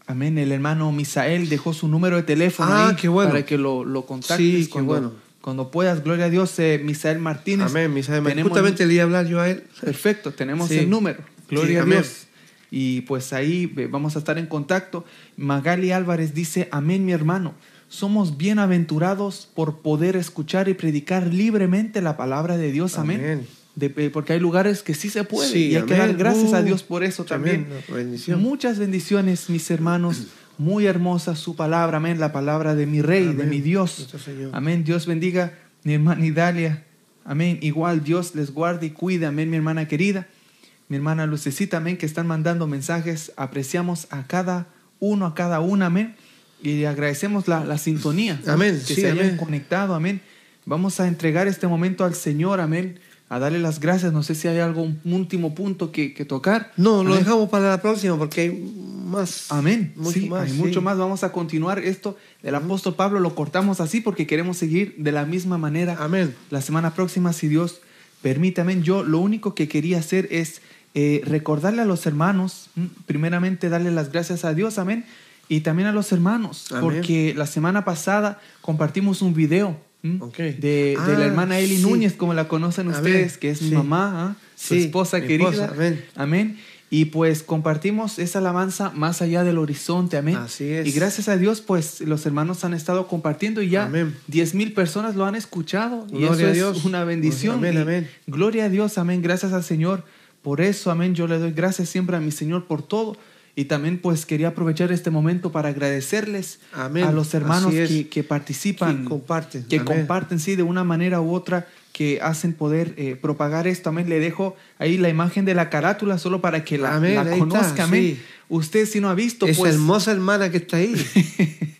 amén, el hermano Misael dejó su número de teléfono Ah, ahí qué bueno. para que lo, lo contactes Sí, qué cuando, bueno. Cuando puedas, gloria a Dios, eh, Misael Martínez. Amén, Misael. Tenemos- Justamente le iba a hablar yo a él. Perfecto, tenemos Sí. el número. Gloria Sí, a. Dios. Y pues ahí eh, vamos a estar en contacto. Magali Álvarez dice, amén mi hermano, somos bienaventurados por poder escuchar y predicar libremente la palabra de Dios. Amén. Amén. De- eh, porque hay lugares que sí se puede Sí, y hay que dar gracias a Uh, Dios por eso también. Bendición. Muchas bendiciones, mis hermanos. Muy hermosa su palabra, amén. La palabra de mi rey, de mi Dios. Amén. Dios bendiga mi hermana Idalia. Amén. Igual Dios les guarde y cuide. Amén, mi hermana querida. Mi hermana Lucecita, amén, que están mandando mensajes. Apreciamos a cada uno, a cada una, amén. Y agradecemos la, la sintonía. Amén, Que sí, se hayan amén. conectado, amén. Vamos a entregar este momento al Señor, amén. A darle las gracias. No sé si hay algún último punto que, que tocar. No, lo dejamos para la próxima porque hay más. Amén. Mucho sí, más. hay sí. mucho más. Vamos a continuar esto del apóstol Pablo. Lo cortamos así porque queremos seguir de la misma manera. Amén. La semana próxima, si Dios permite. Amén. Yo lo único que quería hacer es eh, recordarle a los hermanos, ¿m? primeramente darle las gracias a Dios. Amén. Y también a los hermanos, Amén. porque la semana pasada compartimos un video ¿m? Ok. de, de Ah, la hermana Eli sí. Núñez, como la conocen Amén. ustedes, que es mi mamá, ¿ah? su Sí, esposa querida. esposa, amén. Amén. Y pues compartimos esa alabanza más allá del horizonte, amén. Así es. Y gracias a Dios, pues los hermanos han estado compartiendo y ya Amén. 10 mil personas lo han escuchado. y eso a es una bendición. Amén. Gloria a Dios, amén. Gracias al Señor. Por eso, amén. Yo le doy gracias siempre a mi Señor por todo. Y también pues quería aprovechar este momento para agradecerles Amén. a los hermanos es. que, que participan, Que comparten. que Amén. comparten, sí, de una manera u otra, que hacen poder eh, propagar esto. Amén. Le dejo ahí la imagen de la carátula solo para que la, Amén, la conozca. Amén. sí. Usted si no ha visto, Esa pues... hermosa hermana que está ahí.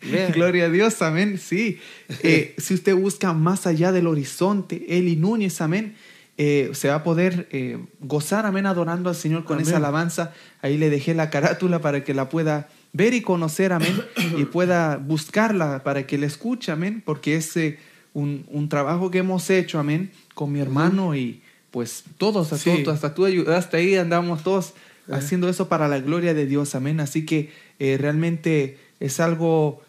Gloria a Dios, amén. Sí. Eh, si usted busca más allá del horizonte, Eli Núñez, amén, eh, se va a poder eh, gozar, amén, adorando al Señor con Amén. esa alabanza. Ahí le dejé la carátula para que la pueda ver y conocer, amén, y pueda buscarla para que la escuche, amén, porque es eh, un, un trabajo que hemos hecho, amén, con mi hermano y pues todos, hasta, Sí. tú, hasta tú ayudaste ahí, andamos todos haciendo eso para la gloria de Dios, amén. Así que realmente es algo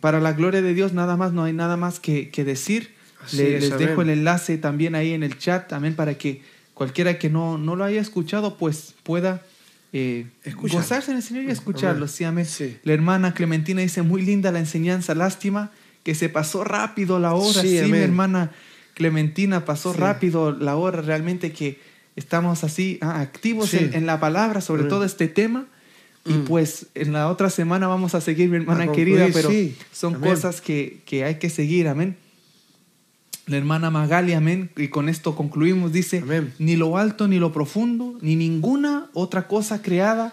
para la gloria de Dios, nada más, no hay nada más que, que decir. Le- es, les dejo el enlace también ahí en el chat, amén, para que cualquiera que no, no lo haya escuchado, pues pueda eh, gozarse en el Señor y escucharlo. Sí, amén. Sí. La hermana Clementina dice, muy linda la enseñanza, lástima que se pasó rápido la hora. Sí, Sí, mi hermana Clementina, pasó rápido la hora, realmente que estamos así ah, activos en, en la palabra, sobre Amén. todo este tema. Y Mm. pues en la otra semana vamos a seguir, mi hermana concluir, querida, pero sí. son Amén. cosas que, que hay que seguir, amén. La hermana Magali, amén, y con esto concluimos, dice, Amén. ni lo alto ni lo profundo, ni ninguna otra cosa creada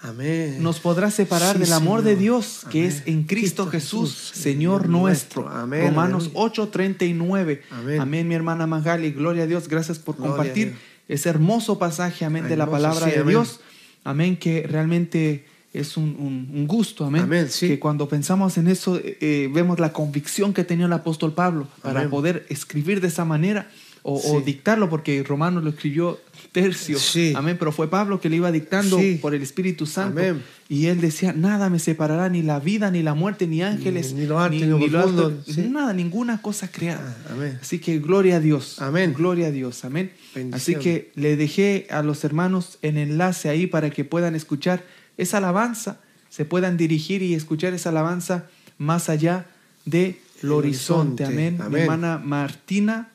Amén. nos podrá separar Sí, del amor de. Dios que es en Cristo, Cristo Jesús, Jesús, Señor nuestro. nuestro. Amén, Romanos aleluya. 8:39. Amén. Amén. mi hermana Magali. Gloria a Dios. Gracias por Gloria compartir ese hermoso pasaje, amén, de la palabra sí, de. Dios. Amén, que realmente es un, un- un gusto, amén. Amén, sí. Que cuando pensamos en eso, eh, eh, vemos la convicción que tenía el apóstol Pablo para Amén. poder escribir de esa manera o, o Sí. dictarlo, porque Romanos lo escribió tercio. Sí. Amén, pero fue Pablo que le iba dictando Sí. por el Espíritu Santo. Amén. Y él decía, nada me separará, ni la vida, ni la muerte, ni ángeles, Ni- ni lo alto, ni lo profundo, sí. nada, ninguna cosa creada. Ah, amén. Así que gloria a Dios. Amén. Gloria a Dios. Amén. Bendición. Así que le dejé a los hermanos en enlace ahí para que puedan escuchar esa alabanza, se puedan dirigir y escuchar esa alabanza más allá del El horizonte. horizonte. Amén. Mi hermana Martina,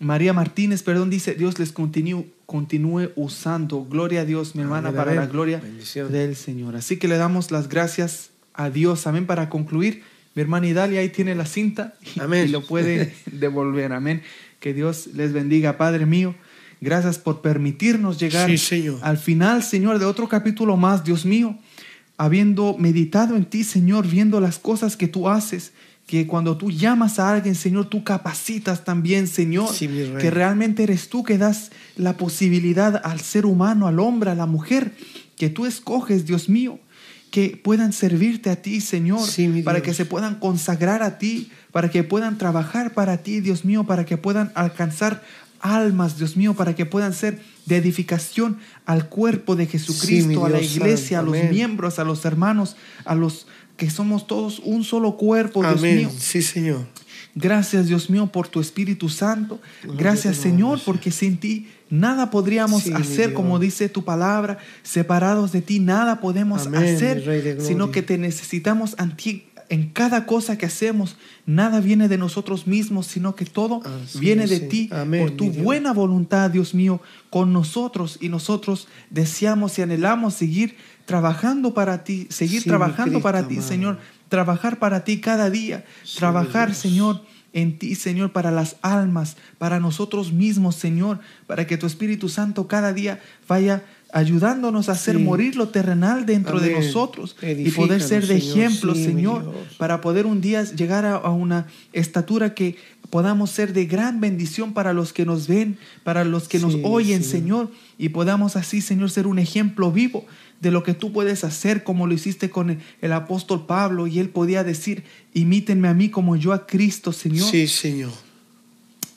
María Martínez, perdón, dice, Dios les continúe, continúe usando. Gloria a Dios, mi hermana, Amén, para amén. la gloria Bendición. del Señor. Así que le damos las gracias a Dios. Amén. Para concluir, mi hermana Idalia ahí tiene la cinta y, Amén. y lo puede devolver. Amén. Que Dios les bendiga, Padre mío. Gracias por permitirnos llegar Sí, Señor. al final, Señor, de otro capítulo más, Dios mío. Habiendo meditado en ti, Señor, viendo las cosas que tú haces, que cuando tú llamas a alguien, Señor, tú capacitas también, Señor, Sí, que realmente eres tú que das la posibilidad al ser humano, al hombre, a la mujer, que tú escoges, Dios mío, que puedan servirte a ti, Señor, Sí, para que se puedan consagrar a ti, para que puedan trabajar para ti, Dios mío, para que puedan alcanzar almas, Dios mío, para que puedan ser de edificación al cuerpo de Jesucristo, a la iglesia, santo, a los amén. miembros, a los hermanos, a los que somos todos un solo cuerpo, Dios Amén. mío. Sí, Señor. Gracias, Dios mío, por tu Espíritu Santo. Gracias, Señor, porque sin ti nada podríamos Sí, hacer, como dice tu palabra. Separados de ti, nada podemos Amén, hacer, sino que te necesitamos en ti. En cada cosa que hacemos, nada viene de nosotros mismos, sino que todo Así viene de sí. ti Amén, por tu buena voluntad, Dios mío, con nosotros. Y nosotros deseamos y anhelamos seguir trabajando para ti, seguir Sí, trabajando para ti. Señor. Trabajar para ti cada día. Sí, trabajar, Dios. Señor, en ti, Señor, para las almas, para nosotros mismos, Señor, para que tu Espíritu Santo cada día vaya ayudándonos a hacer Sí. morir lo terrenal dentro de nosotros y poder ser de Señor. ejemplo, Sí, Señor, para poder un día llegar a, a una estatura que podamos ser de gran bendición para los que nos ven, para los que nos oyen. Señor, y podamos así, Señor, ser un ejemplo vivo de lo que tú puedes hacer, como lo hiciste con el, el apóstol Pablo, y él podía decir, imítenme a mí como yo a Cristo, Señor. Sí, Señor.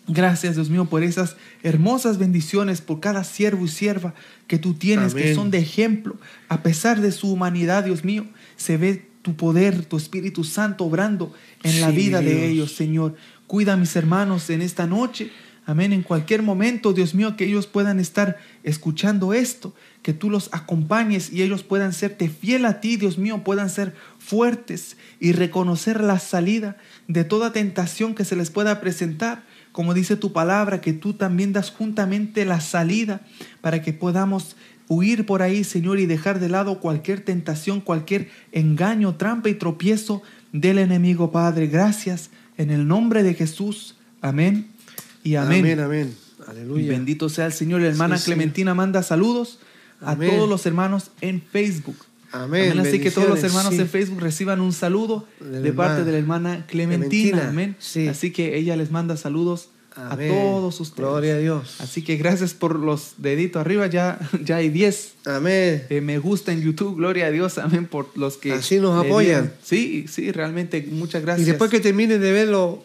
Gracias, Dios mío, por esas hermosas bendiciones, por cada siervo y sierva que tú tienes, que son de ejemplo. A pesar de su humanidad, Dios mío, se ve tu poder, tu Espíritu Santo obrando en la vida Dios. de ellos, Señor. Cuida a mis hermanos en esta noche. Amén. En cualquier momento, Dios mío, que ellos puedan estar escuchando esto, que tú los acompañes y ellos puedan serte fiel a ti, Dios mío, puedan ser fuertes y reconocer la salida de toda tentación que se les pueda presentar. Como dice tu palabra, que tú también das juntamente la salida para que podamos huir por ahí, Señor, y dejar de lado cualquier tentación, cualquier engaño, trampa y tropiezo del enemigo, Padre. Gracias en el nombre de Jesús. Amén y amén. Amén, amén. Y Aleluya. bendito sea el Señor. La hermana Sí, sí. Clementina manda saludos a todos los hermanos en Facebook. Amén. Así que todos los hermanos sí. en Facebook reciban un saludo De parte de la hermana Clementina. Clementina, Amén. sí. Así que ella les manda saludos Amén. a todos ustedes. Gloria a Dios. Así que gracias por los deditos arriba. Ya, ya hay 10 Amén. eh, me gusta en YouTube. Gloria a Dios. Amén. Por los que. Así nos apoyan. dieron. Sí, sí, realmente. Muchas Y gracias. después que terminen de verlo,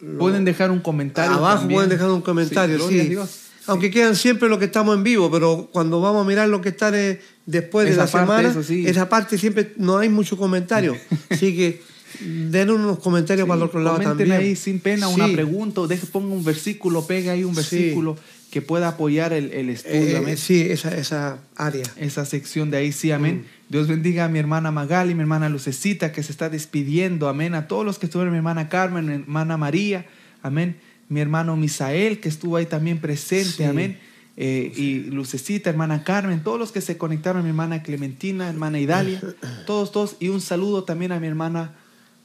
lo- Pueden dejar un comentario. abajo también. pueden dejar un comentario. Sí, Sí, gloria a Dios. Aunque quedan siempre los que estamos en vivo, pero cuando vamos a mirar lo que está de- después de la parte, semana, sí. esa parte siempre no hay mucho comentario. Así que den unos comentarios para el otro lado también. ahí sin pena una Sí. pregunta, deje, ponga un versículo, pega ahí un Sí. versículo que pueda apoyar el, el estudio. Eh, sí, esa, esa área. Esa sección de ahí, sí, amén. Mm. Dios bendiga a mi hermana Magali, mi hermana Lucecita, que se está despidiendo, amén. A todos los que estuvieron, mi hermana Carmen, mi hermana María, amén. Mi hermano Misael, que estuvo ahí también presente, Sí. amén. Eh, y Lucecita, hermana Carmen, todos los que se conectaron, mi hermana Clementina, hermana Idalia, todos, todos. Y un saludo también a mi hermana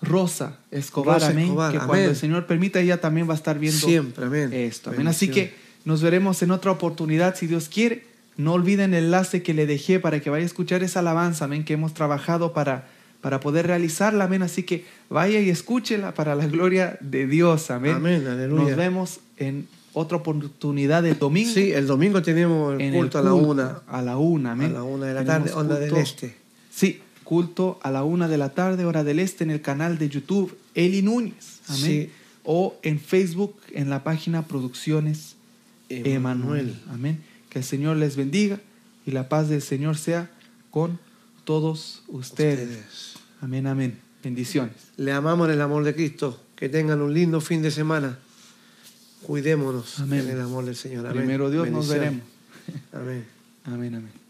Rosa Escobar, Rosa amén. Escobar, que amén. cuando el Señor permita, ella también va a estar viendo Siempre, amén. esto. Amén. Así que nos veremos en otra oportunidad, si Dios quiere. No olviden el enlace que le dejé para que vaya a escuchar esa alabanza, amén, que hemos trabajado para, para poder realizarla, amén. Así que vaya y escúchela para la gloria de Dios, amén. Amén, aleluya. Nos vemos en otra oportunidad de domingo. Sí, el domingo tenemos el en culto, el a la una. A la una, amén. A la una de la Tenemos tarde, onda del este. Sí, culto a la una de la tarde, hora del este, en el canal de YouTube, Eli Núñez. Amén. Sí. O en Facebook, en la página Producciones Emanuel. Emanuel. Amén. Que el Señor les bendiga y la paz del Señor sea con todos ustedes. Ustedes. Amén, amén. Bendiciones. Le amamos en el amor de Cristo. Que tengan un lindo fin de semana. Cuidémonos Amén. en el amor del Señor. Amén. Primero Dios nos veremos. Amén. Amén, amén.